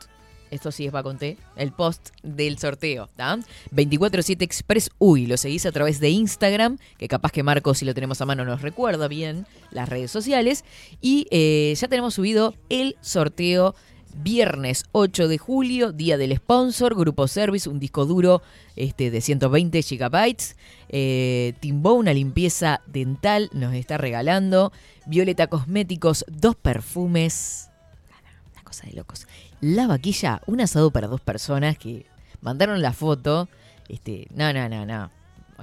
esto sí es T, el post del sorteo, ¿tá? 247 Express Uy, lo seguís a través de Instagram, que capaz que Marco, si lo tenemos a mano, nos recuerda bien las redes sociales. Y eh, ya tenemos subido el sorteo Viernes 8 de julio, día del sponsor, Grupo Service, un disco duro este, de 120 gigabytes. Eh, Timbo, una limpieza dental, nos está regalando. Violeta Cosméticos, dos perfumes. Una cosa de locos. La vaquilla, un asado para dos personas que mandaron la foto. Este, no, no, no, no.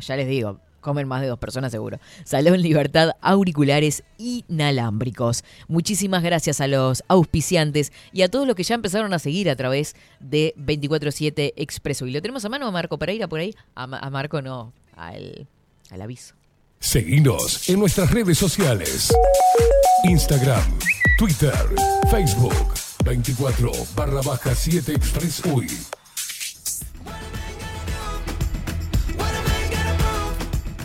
Ya les digo, comen más de dos personas seguro. Salón Libertad, auriculares inalámbricos. Muchísimas gracias a los auspiciantes y a todos los que ya empezaron a seguir a través de 24-7 Expreso. ¿Y lo tenemos a mano a Marco Pereira por ahí? A, Ma- a Marco no, al, al aviso. Seguinos en nuestras redes sociales. Instagram, Twitter, Facebook, 24 barra baja 7 Express UI.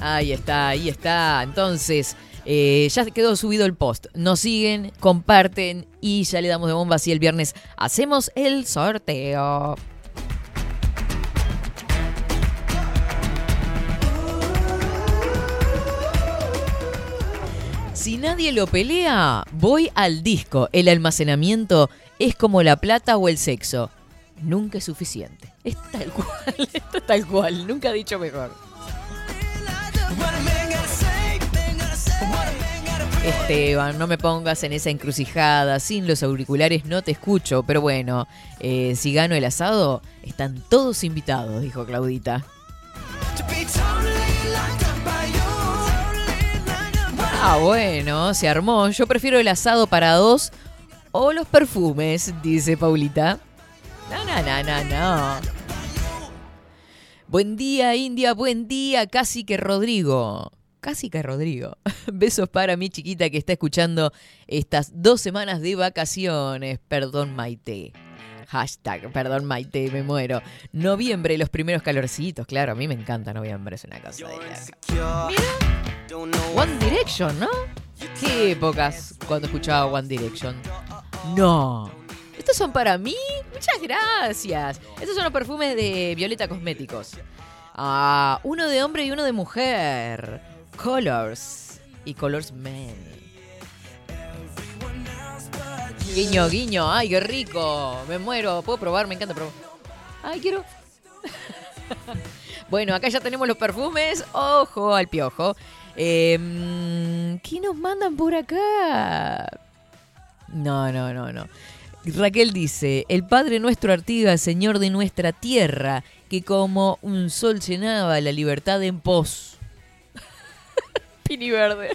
Ahí está, ahí está. Entonces, eh, ya quedó subido el post. Nos siguen, comparten y ya le damos de bomba así el viernes. Hacemos el sorteo. Si nadie lo pelea, voy al disco. El almacenamiento es como la plata o el sexo. Nunca es suficiente. Es tal cual, esto es tal cual. Nunca he dicho mejor. Esteban, no me pongas en esa encrucijada. Sin los auriculares no te escucho. Pero bueno, eh, si gano el asado, están todos invitados, dijo Claudita. Ah, bueno, se armó. Yo prefiero el asado para dos o los perfumes, dice Paulita. No, no, no, no, no. Buen día, India, buen día, casi que Rodrigo. Casi que Rodrigo. Besos para mi chiquita que está escuchando estas dos semanas de vacaciones. Perdón, Maite. Hashtag, perdón, Maite, me muero. Noviembre, los primeros calorcitos. Claro, a mí me encanta noviembre, es una cosa de loco. One Direction, ¿no? ¿Qué épocas cuando escuchaba One Direction? No. ¿Estos son para mí? Muchas gracias. Estos son los perfumes de Violeta Cosméticos. Ah, uno de hombre y uno de mujer. Colors y Colors Men. Guiño, guiño. Ay, qué rico. Me muero. ¿Puedo probar? Me encanta probar. Ay, quiero. bueno, acá ya tenemos los perfumes. Ojo al piojo. Em, ¿Qué nos mandan por acá? No, no, no, no. Raquel dice, el Padre nuestro Artigas, Señor de nuestra tierra, que como un sol llenaba la libertad en pos. Pini verde.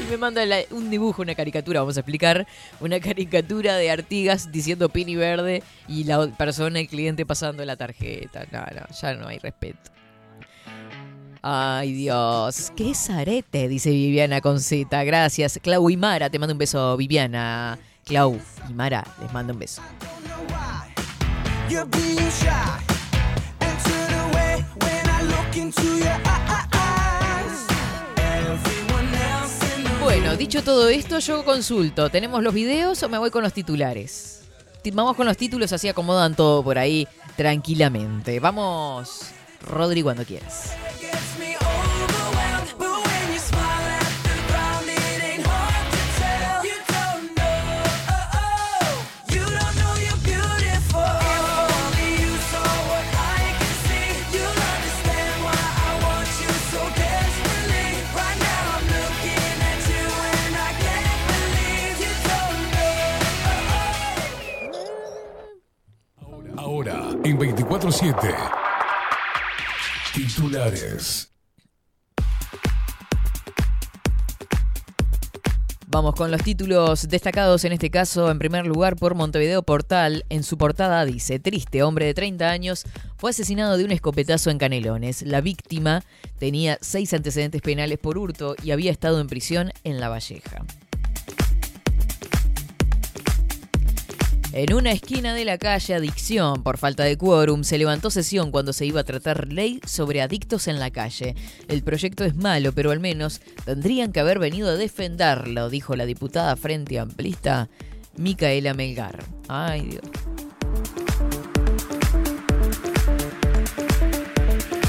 y me manda la- un dibujo, una caricatura, vamos a explicar. Una caricatura de Artigas diciendo Pini verde y la persona, el cliente pasando la tarjeta. No, no, ya no hay respeto. Ay, Dios. ¿Qué es arete? Dice Viviana con Z. Gracias. Clau y Mara, te mando un beso, Viviana. Clau y Mara, les mando un beso. Bueno, dicho todo esto, yo consulto. ¿Tenemos los videos o me voy con los titulares? Ti- Vamos con los títulos, así acomodan todo por ahí tranquilamente. Vamos, Rodri, cuando quieras. En 24-7. Titulares. Vamos con los títulos destacados en este caso. En primer lugar, por Montevideo Portal. En su portada dice: Triste hombre de 30 años fue asesinado de un escopetazo en Canelones. La víctima tenía seis antecedentes penales por hurto y había estado en prisión en La Valleja. En una esquina de la calle Adicción, por falta de quórum, se levantó sesión cuando se iba a tratar ley sobre adictos en la calle. El proyecto es malo, pero al menos tendrían que haber venido a defenderlo, dijo la diputada Frente Amplista Micaela Melgar. Ay, Dios.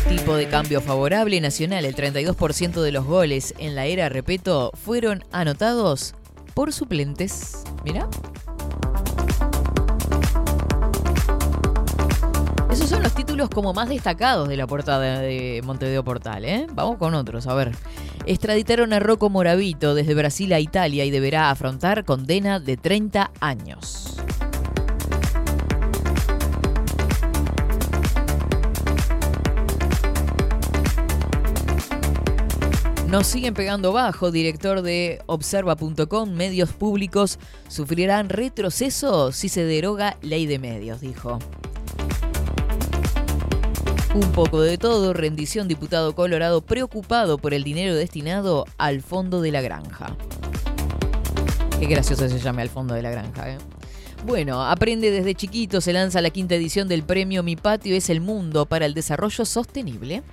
Tipo de cambio favorable nacional, el 32% de los goles en la era Repeto fueron anotados por suplentes. Mira. Esos son los títulos como más destacados de la portada de Montevideo Portal, ¿eh? Vamos con otros, a ver. Extraditaron a Rocco Moravito desde Brasil a Italia y deberá afrontar condena de 30 años. Nos siguen pegando bajo, director de Observa.com, medios públicos sufrirán retroceso si se deroga ley de medios, dijo. Un poco de todo, rendición diputado Colorado preocupado por el dinero destinado al fondo de la granja. Qué gracioso se llame al fondo de la granja, ¿eh? Bueno, aprende desde chiquito, se lanza la quinta edición del premio Mi Patio es el Mundo para el Desarrollo Sostenible.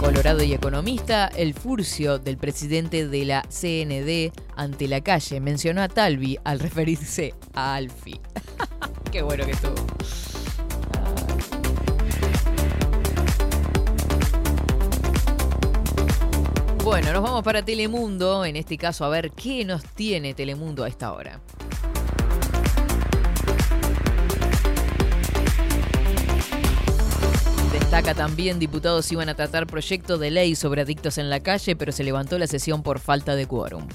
Colorado y economista, el furcio del presidente de la CND ante la calle mencionó a Talvi al referirse a Alfi. Qué bueno que estuvo. Bueno, nos vamos para Telemundo, en este caso a ver qué nos tiene Telemundo a esta hora. Destaca también, diputados iban a tratar proyecto de ley sobre adictos en la calle, pero se levantó la sesión por falta de quórum.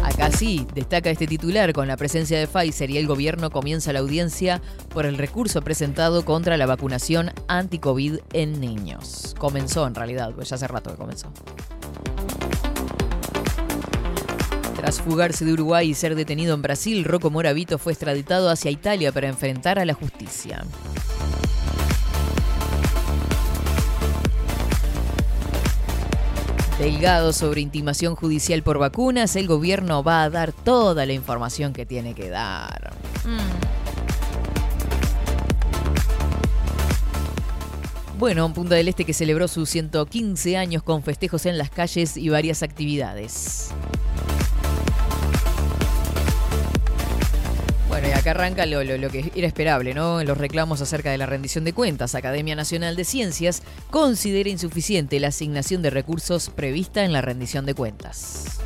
Acá sí, destaca este titular, con la presencia de Pfizer y el gobierno comienza la audiencia por el recurso presentado contra la vacunación anti-COVID en niños. Comenzó en realidad, pues ya hace rato que comenzó. Tras fugarse de Uruguay y ser detenido en Brasil, Rocco Moravito fue extraditado hacia Italia para enfrentar a la justicia. Delgado sobre intimación judicial por vacunas, el gobierno va a dar toda la información que tiene que dar. Bueno, Punta del Este que celebró sus 115 años con festejos en las calles y varias actividades. Acá arranca lo, lo- lo que era esperable, ¿no? Los reclamos acerca de la rendición de cuentas. Academia Nacional de Ciencias considera insuficiente la asignación de recursos prevista en la rendición de cuentas.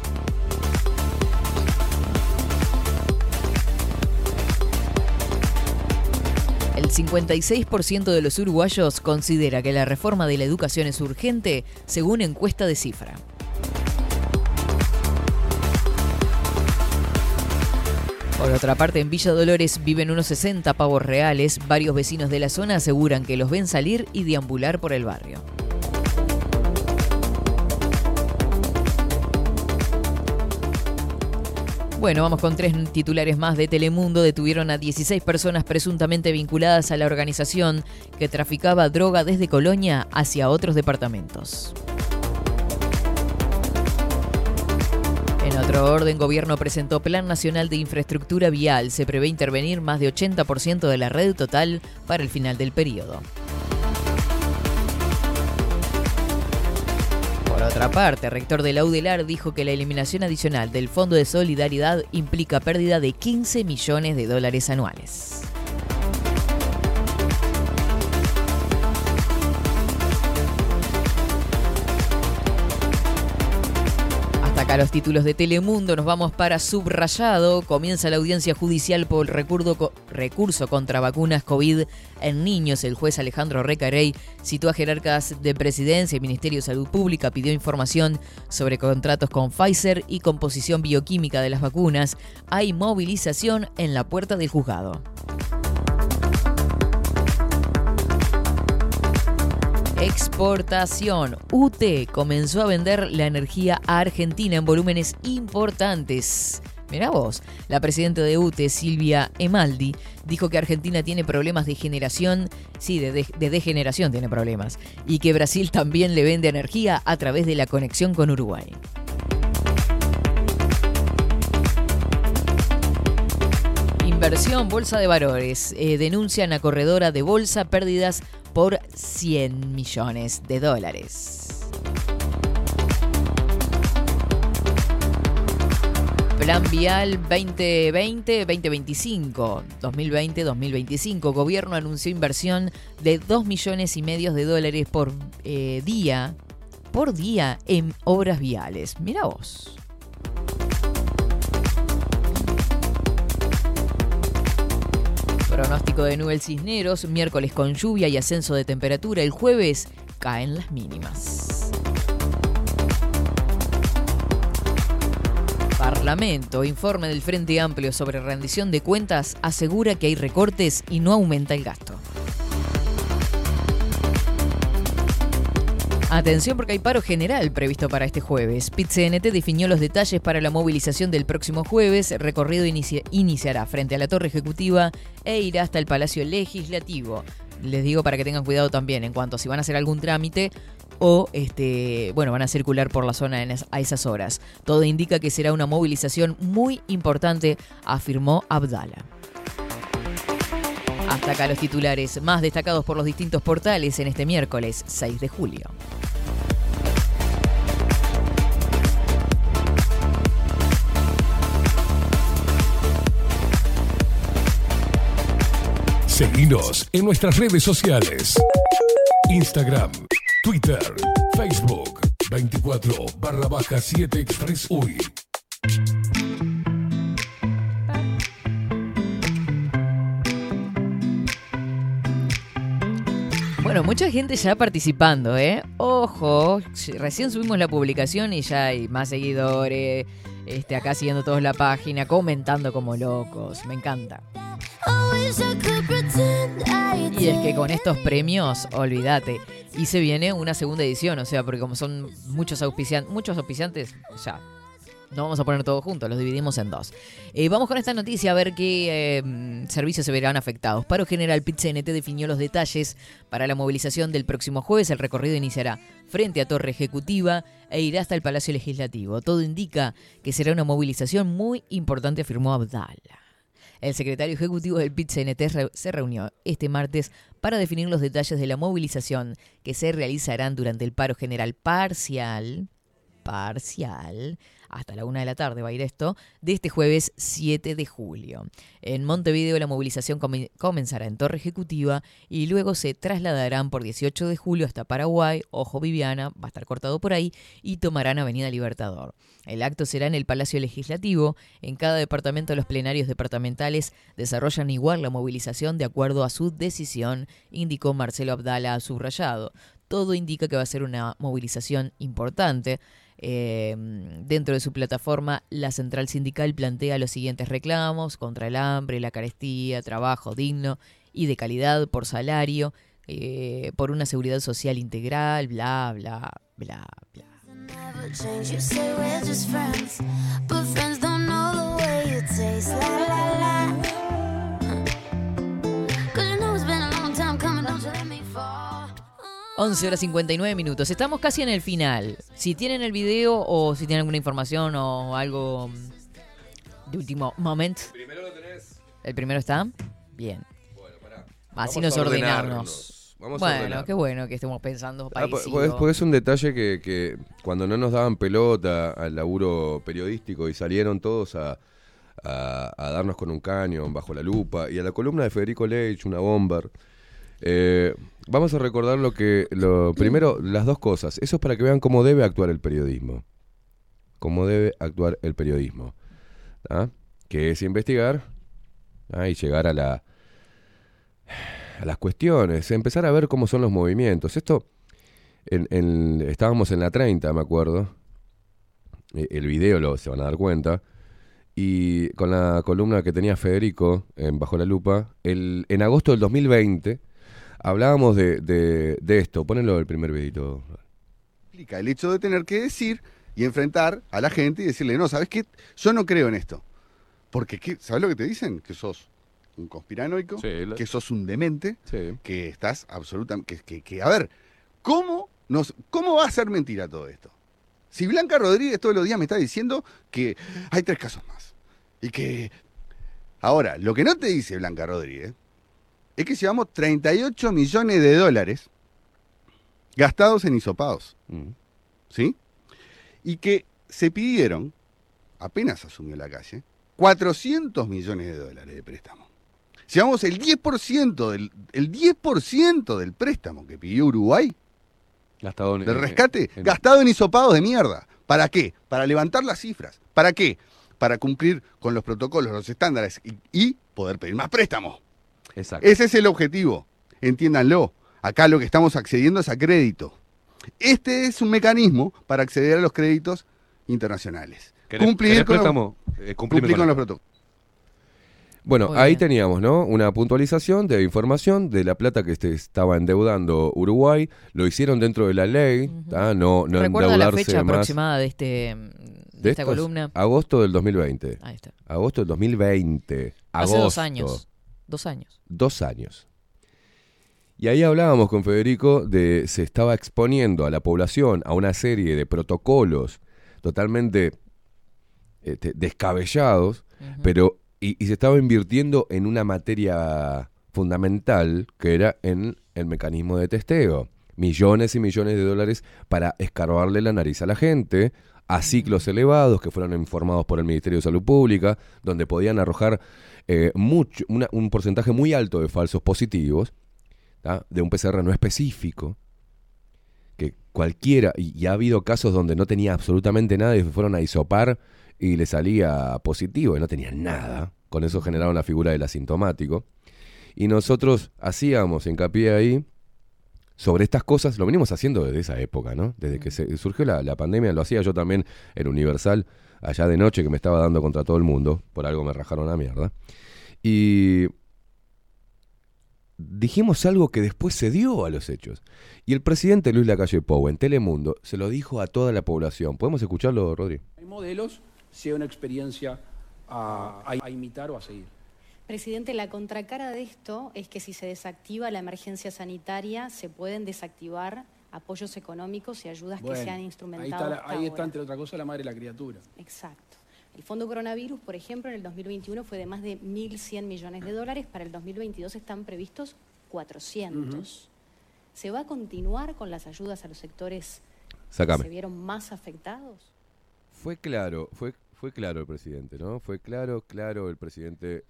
El 56% de los uruguayos considera que la reforma de la educación es urgente, según encuesta de cifra. Por otra parte, en Villa Dolores viven unos 60 pavos reales. Varios vecinos de la zona aseguran que los ven salir y deambular por el barrio. Bueno, vamos con tres titulares más de Telemundo. Detuvieron a 16 personas presuntamente vinculadas a la organización que traficaba droga desde Colonia hacia otros departamentos. En otro orden, gobierno presentó Plan Nacional de Infraestructura Vial. Se prevé intervenir más de 80% de la red total para el final del periodo. Por otra parte, el rector de la UDELAR dijo que la eliminación adicional del Fondo de Solidaridad implica pérdida de 15 millones de dólares anuales. Acá los títulos de Telemundo, nos vamos para Subrayado. Comienza la audiencia judicial por recurso, recurso contra vacunas COVID en niños. El juez Alejandro Recarey citó a jerarcas de presidencia y Ministerio de Salud Pública, pidió información sobre contratos con Pfizer y composición bioquímica de las vacunas. Hay movilización en la puerta del juzgado. Exportación. UT comenzó a vender la energía a Argentina en volúmenes importantes. Mirá vos, la presidenta de UTE, Silvia Emaldi, dijo que Argentina tiene problemas de generación, sí, de, de- de degeneración tiene problemas, y que Brasil también le vende energía a través de la conexión con Uruguay. Inversión, Bolsa de Valores. Eh, denuncian a corredora de bolsa pérdidas por 100 millones de dólares. Plan Vial 2020-2025, 2020-2025. Gobierno anunció inversión de 2 millones y medio de dólares por eh, día, por día en obras viales. Mira vos. Pronóstico de nubes cisneros, miércoles con lluvia y ascenso de temperatura. El jueves caen las mínimas. Parlamento, informe del Frente Amplio sobre rendición de cuentas, asegura que hay recortes y no aumenta el gasto. Atención porque hay paro general previsto para este jueves. PIT-CNT definió los detalles para la movilización del próximo jueves. El recorrido inicia- iniciará frente a la Torre Ejecutiva e irá hasta el Palacio Legislativo. Les digo para que tengan cuidado también en cuanto a si van a hacer algún trámite o este, bueno, van a circular por la zona a esas horas. Todo indica que será una movilización muy importante, afirmó Abdala. Hasta acá los titulares más destacados por los distintos portales en este miércoles 6 de julio. Seguinos en nuestras redes sociales. Instagram, Twitter, Facebook, 24 barra baja 7 Express. Bueno, mucha gente ya participando, ¿eh? Ojo, recién subimos la publicación y ya hay más seguidores, este, acá siguiendo todos la página, comentando como locos, me encanta. Y es que con estos premios, olvídate, y se viene una segunda edición, o sea, porque como son muchos auspiciantes, muchos auspiciantes, o sea, no vamos a poner todo junto, los dividimos en dos. Eh, vamos con esta noticia a ver qué eh, servicios se verán afectados. Paro General PIT-CNT definió los detalles para la movilización del próximo jueves. El recorrido iniciará frente a Torre Ejecutiva e irá hasta el Palacio Legislativo. Todo indica que será una movilización muy importante, afirmó Abdala. El secretario ejecutivo del PIT-CNT se reunió este martes para definir los detalles de la movilización que se realizarán durante el paro general parcial, parcial, hasta la una de la tarde va a ir esto, de este jueves 7 de julio. En Montevideo la movilización comenzará en Torre Ejecutiva y luego se trasladarán por 18 de julio hasta Paraguay, Ojo Viviana, va a estar cortado por ahí, y tomarán Avenida Libertador. El acto será en el Palacio Legislativo. En cada departamento los plenarios departamentales desarrollan igual la movilización de acuerdo a su decisión, indicó Marcelo Abdala subrayado. Todo indica que va a ser una movilización importante. Eh, dentro de su plataforma, la central sindical plantea los siguientes reclamos contra el hambre, la carestía, trabajo digno y de calidad por salario, eh, por una seguridad social integral, bla, bla, bla, bla. 11 horas 59 minutos. Estamos casi en el final. Si tienen el video o si tienen alguna información o algo mm, de último momento. Primero lo tenés. ¿El primero está? Bien. Así Vamos nos a ordenarnos. ordenarnos. Vamos a bueno, ordenar. qué bueno que estemos pensando Ah, po- parecido. Porque, porque es un detalle que, que cuando no nos daban pelota al laburo periodístico y salieron todos a, a- a darnos con un cañón bajo la lupa y a la columna de Federico Leitch, una bomber. Eh, vamos a recordar lo que, primero, las dos cosas. Eso es para que vean cómo debe actuar el periodismo. Cómo debe actuar el periodismo. ¿ah? Que es investigar ¿ah? y llegar a la, a las cuestiones, empezar a ver cómo son los movimientos. Esto, estábamos en la 30, me acuerdo. Eh, El video lo se van a dar cuenta. Y con la columna que tenía Federico Bajo la Lupa, en agosto del 2020 hablábamos de, de, de esto. Ponelo el primer videito. Implica el hecho de tener que decir y enfrentar a la gente y decirle, no, ¿sabes qué? Yo no creo en esto. Porque, ¿qué? ¿sabes lo que te dicen? Que sos un conspiranoico, Sí, la- que sos un demente, Sí. que estás absolutamente... Que, que, que- a ver, ¿cómo, nos, ¿cómo va a ser mentira todo esto? Si Blanca Rodríguez todos los días me está diciendo que hay tres casos más. Y que... Ahora, lo que no te dice Blanca Rodríguez es que llevamos 38 millones de dólares gastados en hisopados. Mm. ¿Sí? Y que se pidieron, apenas asumió la calle, 400 millones de dólares de préstamo. Llevamos el 10% del, el 10% del préstamo que pidió Uruguay Gastado en- del en- rescate, en- gastado en hisopados de mierda. ¿Para qué? Para levantar las cifras. ¿Para qué? Para cumplir con los protocolos, los estándares y, y poder pedir más préstamos. Exacto. Ese es el objetivo. Entiéndanlo. Acá lo que estamos accediendo es a crédito. Este es un mecanismo para acceder a los créditos internacionales. ¿Querés- cumplir querés con, préstamo? los, Eh, cumplime cumplir con con los esto. protocolos. Bueno, Muy ahí bien. teníamos, ¿no? Una puntualización de información de la plata que este estaba endeudando Uruguay. Lo hicieron dentro de la ley, ¿tá? no, no ¿Recuerda la fecha más. aproximada de, este, de, De esta estos- columna? Agosto del 2020. Ahí está. Agosto del 2020. Hace Agosto. dos años. Dos años. Dos años. Y ahí hablábamos con Federico de se estaba exponiendo a la población a una serie de protocolos totalmente este, descabellados, pero y, y se estaba invirtiendo en una materia fundamental que era en el mecanismo de testeo. Millones y millones de dólares para escarbarle la nariz a la gente, a ciclos elevados que fueron informados por el Ministerio de Salud Pública, donde podían arrojar eh, mucho, una- un porcentaje muy alto de falsos positivos, ¿tá? de un PCR no específico, que cualquiera, y, y ha habido casos donde no tenía absolutamente nada y se fueron a isopar y le salía positivo y no tenía nada. Con eso generaron la figura del asintomático. Y nosotros hacíamos hincapié ahí sobre estas cosas, lo venimos haciendo desde esa época, ¿no? Desde que se surgió la, la pandemia, lo hacía yo también en Universal, allá de noche, que me estaba dando contra todo el mundo, por algo me rajaron la mierda. Y dijimos algo que después se dio a los hechos. Y el presidente Luis Lacalle Pou en Telemundo se lo dijo a toda la población. ¿Podemos escucharlo, Rodri? Hay modelos, sea una experiencia a, a- a imitar o a seguir. Presidente, la contracara de esto es que si se desactiva la emergencia sanitaria, se pueden desactivar apoyos económicos y ayudas que se han ahí instrumentado. está, la- hasta ahí está, entre otra cosa, la madre de la criatura. Exacto. El Fondo Coronavirus, por ejemplo, en el 2021 fue de más de 1.100 millones de dólares. Para el 2022 están previstos 400. ¿Se va a continuar con las ayudas a los sectores Sácame. que se vieron más afectados? Fue claro, fue, fue claro el presidente, ¿no? Fue claro, claro el presidente.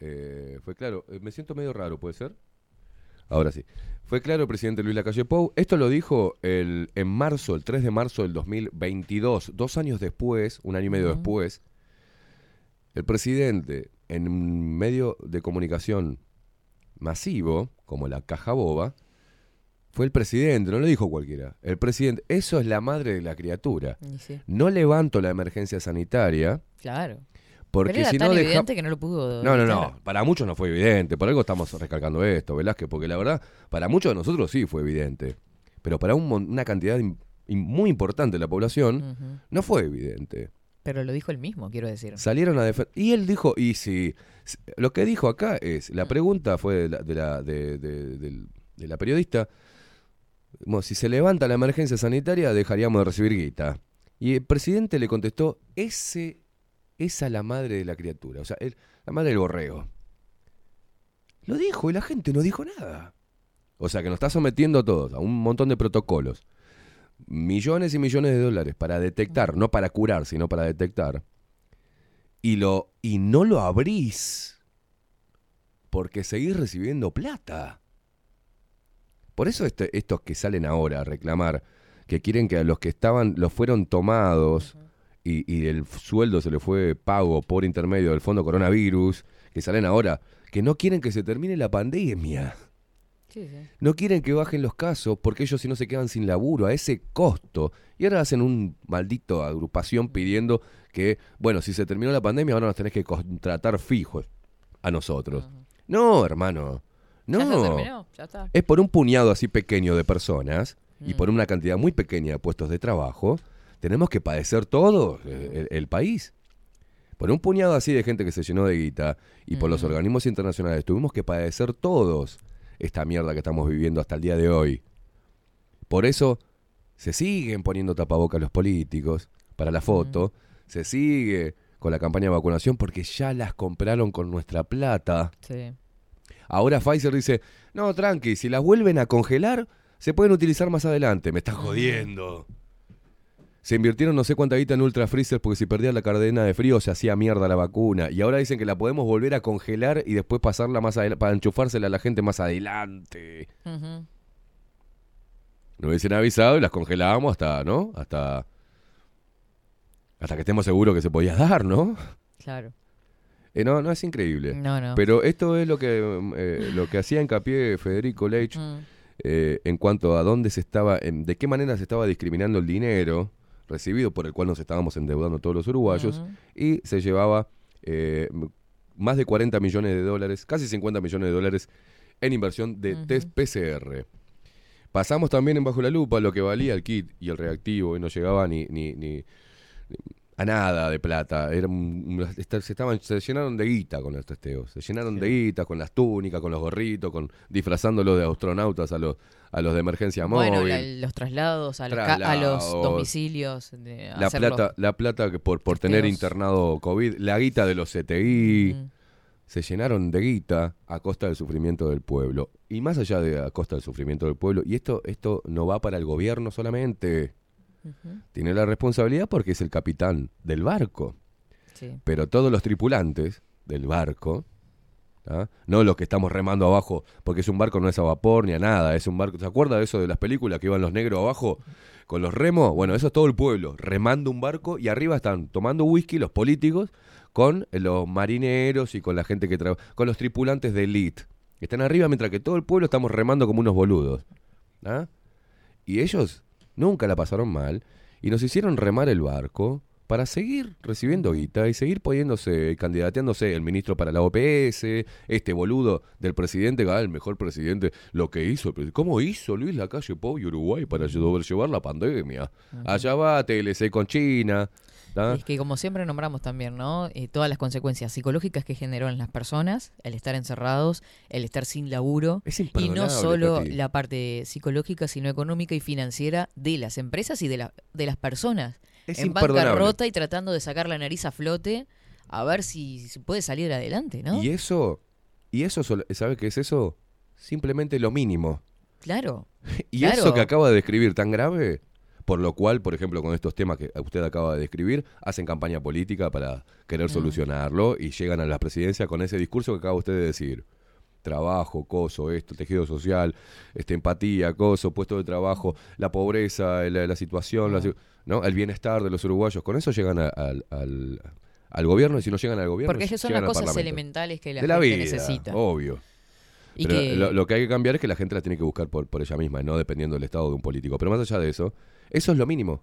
eh, fue claro. Eh, me siento medio raro, ¿puede ser? Ahora sí. Fue claro el presidente Luis Lacalle Pou. Esto lo dijo el, en marzo, el 3 de marzo del 2022, dos años después, un año y medio después. El presidente, en un medio de comunicación masivo, como la Caja Boba, fue el presidente, no lo dijo cualquiera. El presidente, eso es la madre de la criatura. Sí. No levanto la emergencia sanitaria Claro. Porque Pero era si tan no deja- evidente que no lo pudo No, no. Para muchos no fue evidente. Por algo estamos recalcando esto, Velázquez, porque la verdad, para muchos de nosotros sí fue evidente. Pero para un una cantidad muy importante de la población, no fue evidente. Pero lo dijo él mismo, quiero decir. Salieron a defender. Y él dijo, y si. Lo que dijo acá es. La pregunta fue de la, de la, de- de- del- de la periodista. Bueno, si se levanta la emergencia sanitaria, dejaríamos de recibir guita. Y el presidente le contestó: ese, esa la madre de la criatura. O sea, la madre del borrego. Lo dijo y la gente no dijo nada. O sea, que nos está sometiendo a todos a un montón de protocolos. Millones y millones de dólares para detectar, no para curar, sino para detectar y lo y no lo abrís porque seguís recibiendo plata. Por eso este- estos que salen ahora a reclamar que quieren que a los que estaban los fueron tomados y, y el sueldo se le fue pago por intermedio del fondo coronavirus, que salen ahora que no quieren que se termine la pandemia. Sí, sí. No quieren que bajen los casos porque ellos si no se quedan sin laburo a ese costo. Y ahora hacen un maldito agrupación pidiendo que, bueno, si se terminó la pandemia ahora nos tenés que contratar fijos a nosotros. No, hermano. No, Ya se terminó, ya está. es por un puñado así pequeño de personas y Mm. por una cantidad muy pequeña de puestos de trabajo, tenemos que padecer todo eh, el, el país. Por un puñado así de gente que se llenó de guita y por los organismos internacionales tuvimos que padecer todos esta mierda que estamos viviendo hasta el día de hoy. Por eso se siguen poniendo tapabocas los políticos para la foto, se sigue con la campaña de vacunación porque ya las compraron con nuestra plata. Sí. Ahora Pfizer dice, no, tranqui, si las vuelven a congelar, se pueden utilizar más adelante. Me estás jodiendo. Se invirtieron no sé cuánta guita en Ultra Freezer porque si perdía la cadena de frío se hacía mierda la vacuna. Y ahora dicen que la podemos volver a congelar y después pasarla más adelante, para enchufársela a la gente más adelante. Ujú. Nos hubiesen avisado y las congelábamos hasta, ¿no? Hasta... Hasta que estemos seguros que se podía dar, ¿no? Claro. Eh, no, no es increíble. No, no. Pero esto es lo que mm, eh, lo que hacía hincapié Federico Leitch Mm. eh, en cuanto a dónde se estaba, en- de qué manera se estaba discriminando el dinero recibido por el cual nos estábamos endeudando todos los uruguayos y se llevaba eh, más de 40 millones de dólares, casi 50 millones de dólares en inversión de test PCR. Pasamos también en bajo la lupa lo que valía el kit y el reactivo y no llegaba ni, ni, ni- a nada de plata. Era un- esta- se, estaban, se llenaron de guita con los testeos. Se llenaron de guita con las túnicas, con los gorritos, con disfrazándolos de astronautas a los, a los de emergencia Bueno, móvil. la- los traslados a, los ca- a los Traslados. domicilios. de la plata, la plata que por, por tener internado COVID, la guita de los CTI, se llenaron de guita a costa del sufrimiento del pueblo. Y más allá de a costa del sufrimiento del pueblo, y esto, esto no va para el gobierno solamente. Tiene la responsabilidad porque es el capitán del barco. Sí. Pero todos los tripulantes del barco, ¿ah? no los que estamos remando abajo, porque es un barco no es a vapor ni a nada, es un barco. ¿Se acuerda de eso de las películas que iban los negros abajo con los remos? Bueno, eso es todo el pueblo, remando un barco y arriba están tomando whisky los políticos con los marineros y con la gente que trabaja, con los tripulantes de elite. que Están arriba mientras que todo el pueblo estamos remando como unos boludos. ¿ah? Y ellos nunca la pasaron mal y nos hicieron remar el barco para seguir recibiendo guita y seguir poniéndose, candidateándose el ministro para la OPS, este boludo del presidente, ah, el mejor presidente, lo que hizo, ¿cómo hizo Luis Lacalle Pou y Uruguay para llevar la pandemia? Allá va TLC con China. ¿Tá? Es que como siempre nombramos también, ¿no? Eh, todas las consecuencias psicológicas que generó en las personas, el estar encerrados, el estar sin laburo, y no solo Tati. la parte psicológica, sino económica y financiera de las empresas y de, la- de las personas. Es en bancarrota y tratando de sacar la nariz a flote a ver si, si puede salir adelante, ¿no? Y eso, y eso, sol- ¿sabe qué es eso? Simplemente lo mínimo. Claro. Y Claro. eso que acaba de describir tan grave, por lo cual, por ejemplo, con estos temas que usted acaba de describir, hacen campaña política para querer Mm. solucionarlo y llegan a la presidencia con ese discurso que acaba usted de decir. Trabajo, coso, esto, tejido social, este, empatía, coso, puesto de trabajo, la pobreza, la, la situación, la si- ¿no? el bienestar de los uruguayos. Con eso llegan a- al, al- al gobierno y si no llegan al gobierno, Porque esas son las cosas elementales que la de la gente vida, necesita. obvio. Y Pero que- lo, lo que hay que cambiar es que la gente las tiene que buscar por, por ella misma, y no dependiendo del estado de un político. Pero más allá de eso, eso es lo mínimo.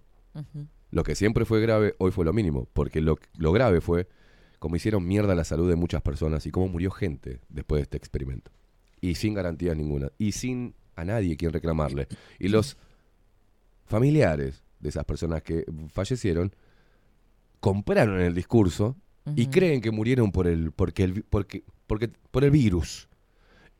Lo que siempre fue grave, hoy fue lo mínimo. Porque lo, lo grave fue cómo hicieron mierda la salud de muchas personas y cómo murió gente después de este experimento. Y sin garantías ninguna. Y sin a nadie quien reclamarle. Y los familiares de esas personas que fallecieron compraron el discurso y creen que murieron por el, porque el, porque, porque, por el virus.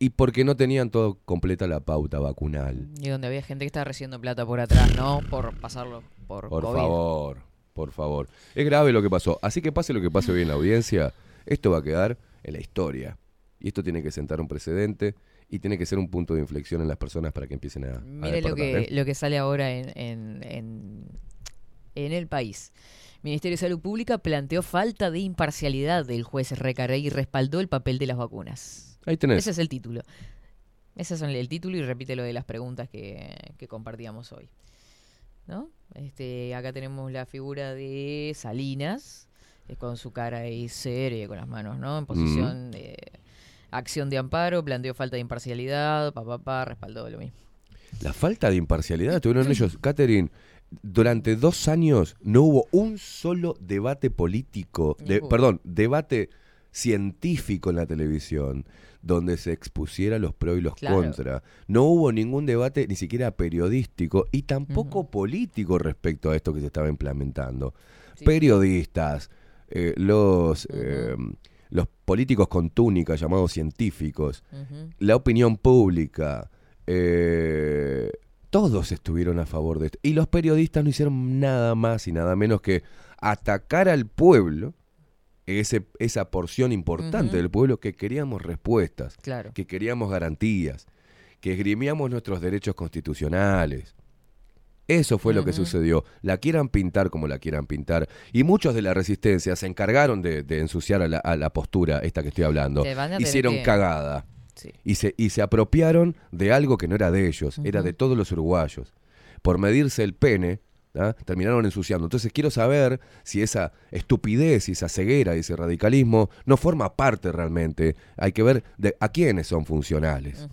Y porque no tenían todo completa la pauta vacunal. Y donde había gente que estaba recibiendo plata por atrás, ¿no? Por pasarlo por, Por COVID. favor, por favor. Es grave lo que pasó. Así que pase lo que pase hoy en la audiencia, esto va a quedar en la historia. Y esto tiene que sentar un precedente y tiene que ser un punto de inflexión en las personas para que empiecen a... a Mire lo que, ¿eh? lo que sale ahora en, en, en, en el país. Ministerio de Salud Pública planteó falta de imparcialidad del juez Recarey y respaldó el papel de las vacunas. Ahí tenés. Ese es el título. Ese es el título y repite lo de las preguntas que, que compartíamos hoy. ¿No? Este, acá tenemos la figura de Salinas, eh, con su cara ahí seria, con las manos, ¿no? En posición de acción de amparo, planteó falta de imparcialidad, papá, pa, respaldó lo mismo. La falta de imparcialidad tuvieron ellos. Catherine, durante dos años no hubo un solo debate político, de, perdón, debate científico en la televisión, donde se expusiera los pros y los Claro. contra. No hubo ningún debate ni siquiera periodístico y tampoco político respecto a esto que se estaba implementando. Periodistas, eh, los, eh, los políticos con túnica llamados científicos, la opinión pública, eh, todos estuvieron a favor de esto. Y los periodistas no hicieron nada más y nada menos que atacar al pueblo, ese, esa porción importante del pueblo que queríamos respuestas, Claro. que queríamos garantías, que esgrimíamos nuestros derechos constitucionales. Eso fue lo que sucedió. La quieran pintar como la quieran pintar. Y muchos de la resistencia se encargaron de, de ensuciar a la, a la postura esta que estoy hablando. Hicieron que- cagada. Sí. Y, se, y se apropiaron de algo que no era de ellos, era de todos los uruguayos. Por medirse el pene, ¿ah? terminaron ensuciando. Entonces quiero saber si esa estupidez y esa ceguera y ese radicalismo no forma parte realmente. Hay que ver de, a quiénes son funcionales.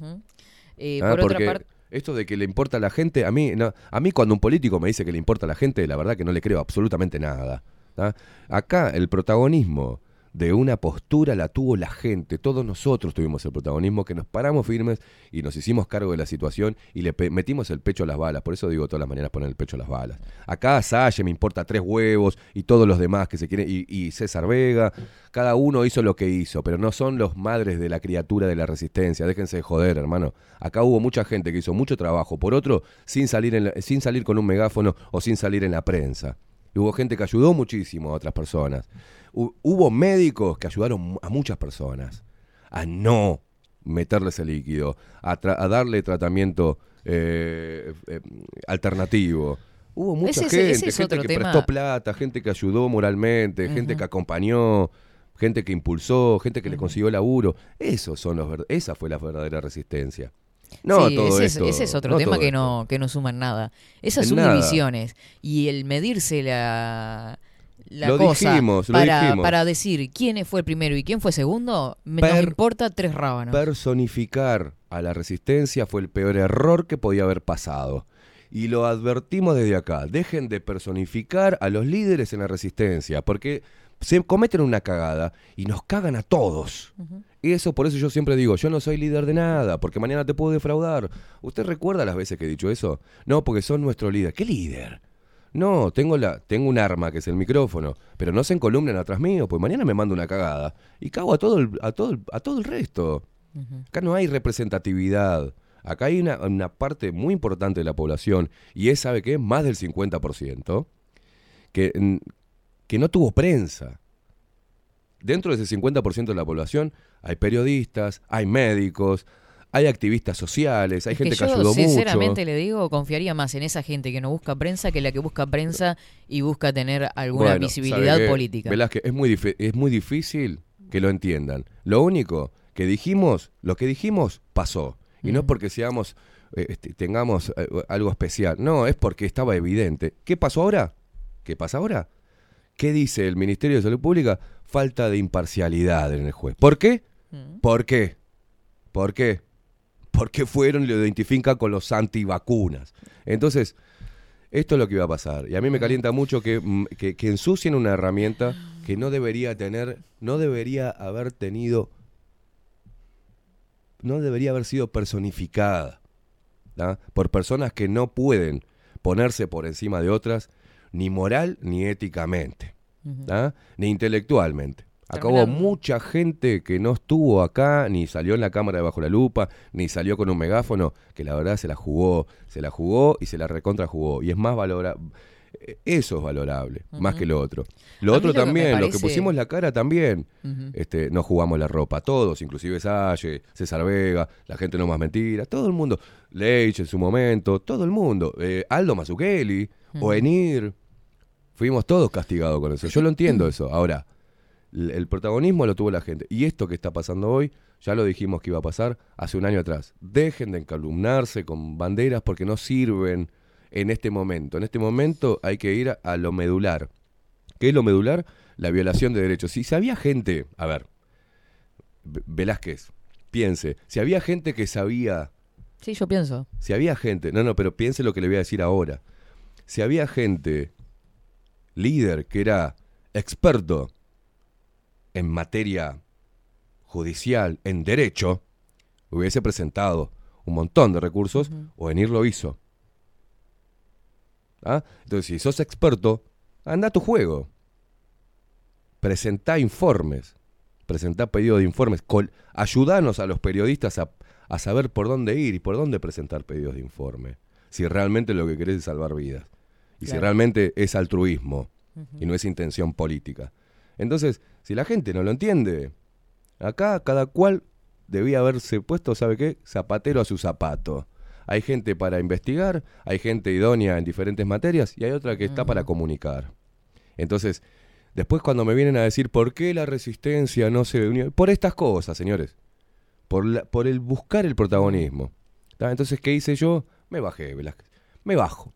Eh, Ah, por otra parte, esto de que le importa a la gente, a mí, no, a mí cuando un político me dice que le importa a la gente, la verdad que no le creo absolutamente nada. ¿tá? Acá el protagonismo de una postura la tuvo la gente, todos nosotros tuvimos el protagonismo, que nos paramos firmes y nos hicimos cargo de la situación y le metimos el pecho a las balas, por eso digo todas las mañanas poner el pecho a las balas. Acá Salle me importa tres huevos y todos los demás que se quieren, y, César Vega, cada uno hizo lo que hizo, pero no son los madres de la criatura de la resistencia, déjense de joder, hermano. Acá hubo mucha gente que hizo mucho trabajo, por otro, sin salir, en la- sin salir con un megáfono o sin salir en la prensa. Hubo gente que ayudó muchísimo a otras personas. Hu- hubo médicos que ayudaron a muchas personas a no meterles el líquido, a, tra- a darle tratamiento eh, eh, alternativo. Hubo mucha Ese gente, ese es gente que tema. prestó plata, gente que ayudó moralmente, gente que acompañó, gente que impulsó, gente que le consiguió laburo. Esos son los esa fue la verdadera resistencia. No sí, todo ese, esto. es, ese es otro no tema que no, que no suman nada. Esas En nada. subdivisiones y el medirse la, la Lo cosa dijimos, lo para, dijimos. para decir quién fue el primero y quién fue segundo, me, Per- nos importa tres rábanos. Personificar a la resistencia fue el peor error que podía haber pasado. Y lo advertimos desde acá. Dejen de personificar a los líderes en la resistencia, porque se cometen una cagada y nos cagan a todos. Y eso, por eso yo siempre digo, yo no soy líder de nada, porque mañana te puedo defraudar. ¿Usted recuerda las veces que he dicho eso? No, porque son nuestro líder. ¿Qué líder? No, tengo, la, tengo un arma que es el micrófono, pero no se encolumnen atrás mío, pues mañana me mando una cagada y cago a todo el, a todo el- a todo el resto. Acá no hay representatividad. Acá hay una, una parte muy importante de la población, y es, ¿sabe qué? Más del 50%, que, mm, que no tuvo prensa. Dentro de ese 50% de la población hay periodistas, hay médicos, hay activistas sociales, hay Es gente que, yo, ayudó sinceramente mucho. le digo, confiaría más en esa gente que no busca prensa que la que busca prensa y busca tener alguna Bueno, visibilidad política. Velázquez, es muy, es muy difícil que lo entiendan. Lo único que dijimos, lo que dijimos, pasó. Y no es porque seamos, eh, este, tengamos eh, algo especial. No, es porque estaba evidente. ¿Qué pasó ahora? ¿Qué pasa ahora? ¿Qué dice el Ministerio de Salud Pública? Falta de imparcialidad en el juez. ¿Por qué? ¿Por qué? ¿Por qué? Porque fueron y lo identifican con los antivacunas. Entonces, esto es lo que iba a pasar. Y a mí me calienta mucho que, mm, que, que ensucien una herramienta que no debería tener, no debería haber tenido, no debería haber sido personificada por personas que no pueden ponerse por encima de otras, ni moral ni éticamente, ni intelectualmente. Acá hubo mucha gente que no estuvo acá, ni salió en la cámara de bajo la lupa, ni salió con un megáfono, que la verdad se la jugó, se la jugó y se la recontra jugó. Y es más valorable. Eso es valorable, más que lo otro. Lo A otro lo que también, los que pusimos la cara también, Ujú. este, nos jugamos la ropa, todos, inclusive Salle, César Vega, la gente no más mentira, todo el mundo, Leich en su momento, todo el mundo, eh, Aldo Mazzucchelli, Oenir, fuimos todos castigados con eso. Yo lo entiendo eso. Ahora, el protagonismo lo tuvo la gente. Y esto que está pasando hoy, ya lo dijimos que iba a pasar hace un año atrás. Dejen de encalumnarse con banderas porque no sirven en este momento. En este momento hay que ir a, lo medular. ¿Qué es lo medular? La violación de derechos. Si había gente, a ver, Velázquez, piense, si había gente que sabía Sí, yo pienso. si había gente, no, no, pero piense lo que le voy a decir ahora. Si había gente, líder, que era experto en materia Judicial en Derecho hubiese presentado un montón de recursos, Ovenir lo hizo. ¿Ah? Entonces, si sos experto, anda a tu juego. Presentá informes. Presentá pedido de informes. Col- ayudanos a los periodistas a, a saber por dónde ir y por dónde presentar pedidos de informe. Si realmente lo que querés es salvar vidas. Y si realmente es altruismo y no es intención política. Entonces, si la gente no lo entiende, acá cada cual debía haberse puesto, ¿sabe qué? Zapatero a su zapato. Hay gente para investigar, hay gente idónea en diferentes materias y hay otra que está para comunicar. Entonces, después cuando me vienen a decir por qué la resistencia no se unió, por estas cosas, señores, por, la- por el buscar el protagonismo. ¿Tá? Entonces, ¿qué hice yo? Me bajé, Velázquez. Me bajo.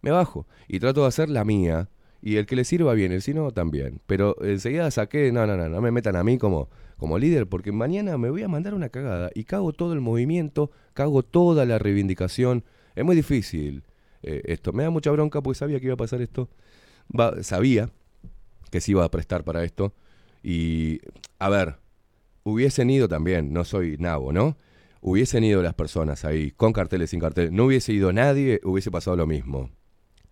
Me bajo. Y trato de hacer la mía. Y el que le sirva bien, el si no, también. Pero enseguida saqué, no, no, no, no me metan a mí como, como líder, porque mañana me voy a mandar una cagada y cago todo el movimiento, cago toda la reivindicación. Es muy difícil eh, esto. Me da mucha bronca porque sabía que iba a pasar esto. Sabía que se iba a prestar para esto. Y, a ver, hubiesen ido también, no soy nabo, ¿no? Hubiesen ido las personas ahí, con carteles, sin carteles. No hubiese ido nadie, hubiese pasado lo mismo.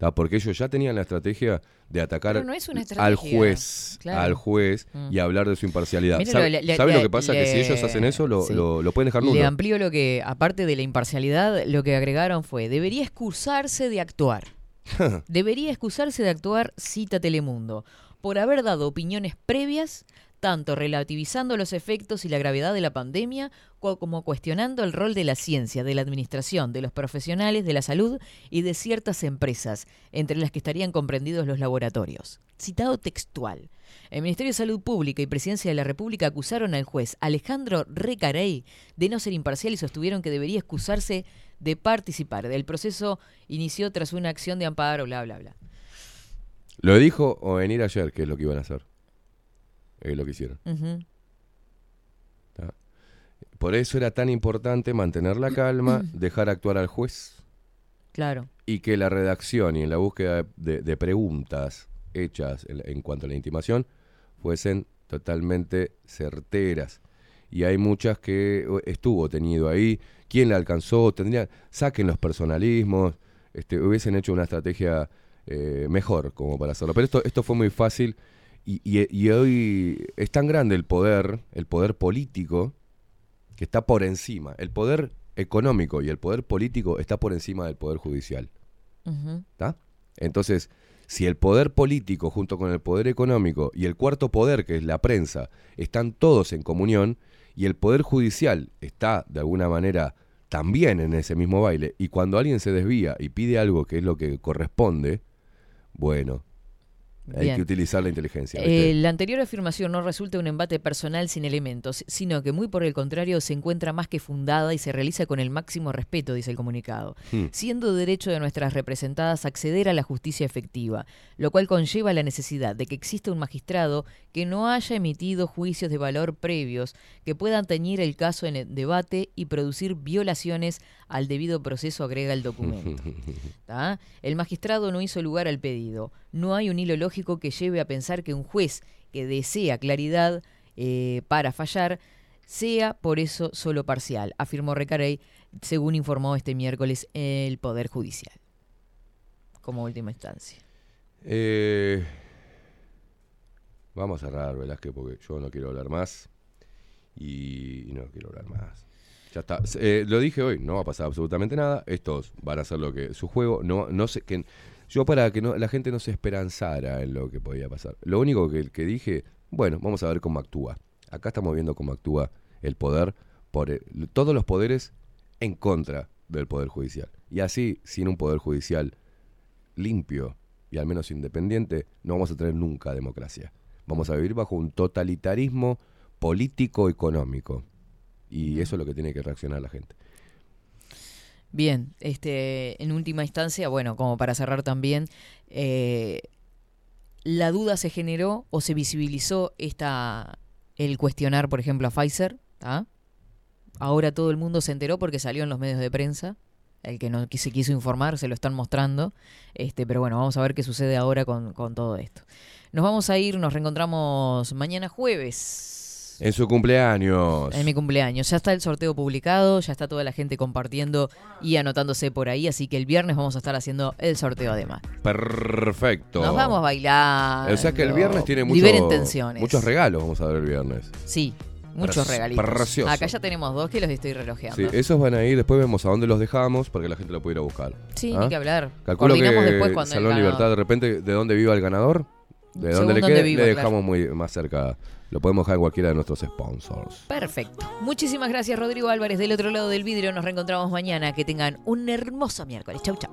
¿Tá? Porque ellos ya tenían la estrategia de atacar no al juez, claro. al juez Mm. y hablar de su imparcialidad. Mira, ¿Sabe, lo- le- que pasa? que si ellos hacen eso, lo, sí. lo- lo pueden dejar nulo. Le amplío lo que, aparte de la imparcialidad, lo que agregaron fue, debería excusarse de actuar. Debería excusarse de actuar, cita Telemundo, por haber dado opiniones previas, tanto relativizando los efectos y la gravedad de la pandemia, co- como cuestionando el rol de la ciencia, de la administración, de los profesionales de la salud y de ciertas empresas, entre las que estarían comprendidos los laboratorios. Citado textual. El Ministerio de Salud Pública y Presidencia de la República acusaron al juez Alejandro Recarey de no ser imparcial y sostuvieron que debería excusarse de participar. El proceso inició tras una acción de amparo, bla, bla, bla. Lo dijo o venir ayer, que es lo que iban a hacer. Es lo que hicieron. Por eso era tan importante mantener la calma, dejar actuar al juez Claro. y que la redacción y en la búsqueda de, de preguntas hechas en, en cuanto a la intimación fuesen totalmente certeras. Y hay muchas que estuvo tenido ahí. ¿Quién la alcanzó? Tendría, saquen los personalismos. Este, hubiesen hecho una estrategia eh, mejor como para hacerlo. Pero esto, esto fue muy fácil y, y- y hoy es tan grande el poder, el poder político, que está por encima. El poder económico y el poder político está por encima del poder judicial. ¿tá? Entonces, si el poder político junto con el poder económico y el cuarto poder, que es la prensa, están todos en comunión y el poder judicial está de alguna manera también en ese mismo baile, y cuando alguien se desvía y pide algo que es lo que corresponde, bueno, hay Bien. que utilizar la inteligencia. Eh, la anterior afirmación no resulta un embate personal sin elementos, sino que muy por el contrario se encuentra más que fundada y se realiza con el máximo respeto, dice el comunicado, Hmm. siendo derecho de nuestras representadas acceder a la justicia efectiva, lo cual conlleva la necesidad de que exista un magistrado que no haya emitido juicios de valor previos que puedan teñir el caso en el debate y producir violaciones al debido proceso, agrega el documento. ¿tá? El magistrado no hizo lugar al pedido. No hay un hilo lógico que lleve a pensar que un juez que desea claridad eh, para fallar sea por eso solo parcial, afirmó Recarey, según informó este miércoles el Poder Judicial. Como última instancia. Eh, vamos a cerrar, Velázquez, porque yo no quiero hablar más. Y, no quiero hablar más. Ya está. Eh, lo dije hoy, no va a pasar absolutamente nada. Estos van a hacer lo que su juego. No, no sé que yo para que no, la gente no se esperanzara en lo que podía pasar. Lo único que, que dije, bueno, vamos a ver cómo actúa. Acá estamos viendo cómo actúa el poder por el- todos los poderes en contra del poder judicial. Y así, sin un poder judicial limpio y al menos independiente, no vamos a tener nunca democracia. Vamos a vivir bajo un totalitarismo político-económico. Y eso es lo que tiene que reaccionar la gente. Bien, este, en última instancia, bueno, como para cerrar también, eh, la duda se generó o se visibilizó esta el cuestionar, por ejemplo, a Pfizer, ¿tá? Ahora todo el mundo se enteró porque salió en los medios de prensa. El que no se quiso informar se lo están mostrando. Este, pero bueno, vamos a ver qué sucede ahora con, con todo esto. Nos vamos a ir, nos reencontramos mañana jueves. Cumpleaños. En su cumpleaños. En mi cumpleaños. Ya está el sorteo publicado, ya está toda la gente compartiendo y anotándose por ahí, así que el viernes vamos a estar haciendo el sorteo además. Perfecto. Nos vamos a bailar. O sea que el viernes tiene mucho- Liberen tensiones. muchos regalos, vamos a ver el viernes. Sí, muchos regalitos. precioso. Acá ya tenemos dos que los estoy relojeando. Sí, esos van a ir, después vemos a dónde los dejamos para que la gente lo pueda ir a buscar. Sí, ¿Ah? ni que hablar. Calculo Coordinamos que después cuando Salón Libertad, de repente, ¿de dónde viva el ganador? De dónde le quede, le claro. dejamos muy más cerca. Lo podemos dejar en cualquiera de nuestros sponsors. Perfecto. Muchísimas gracias, Rodrigo Álvarez, del otro lado del vidrio. Nos reencontramos mañana. Que tengan un hermoso miércoles. Chau, chau.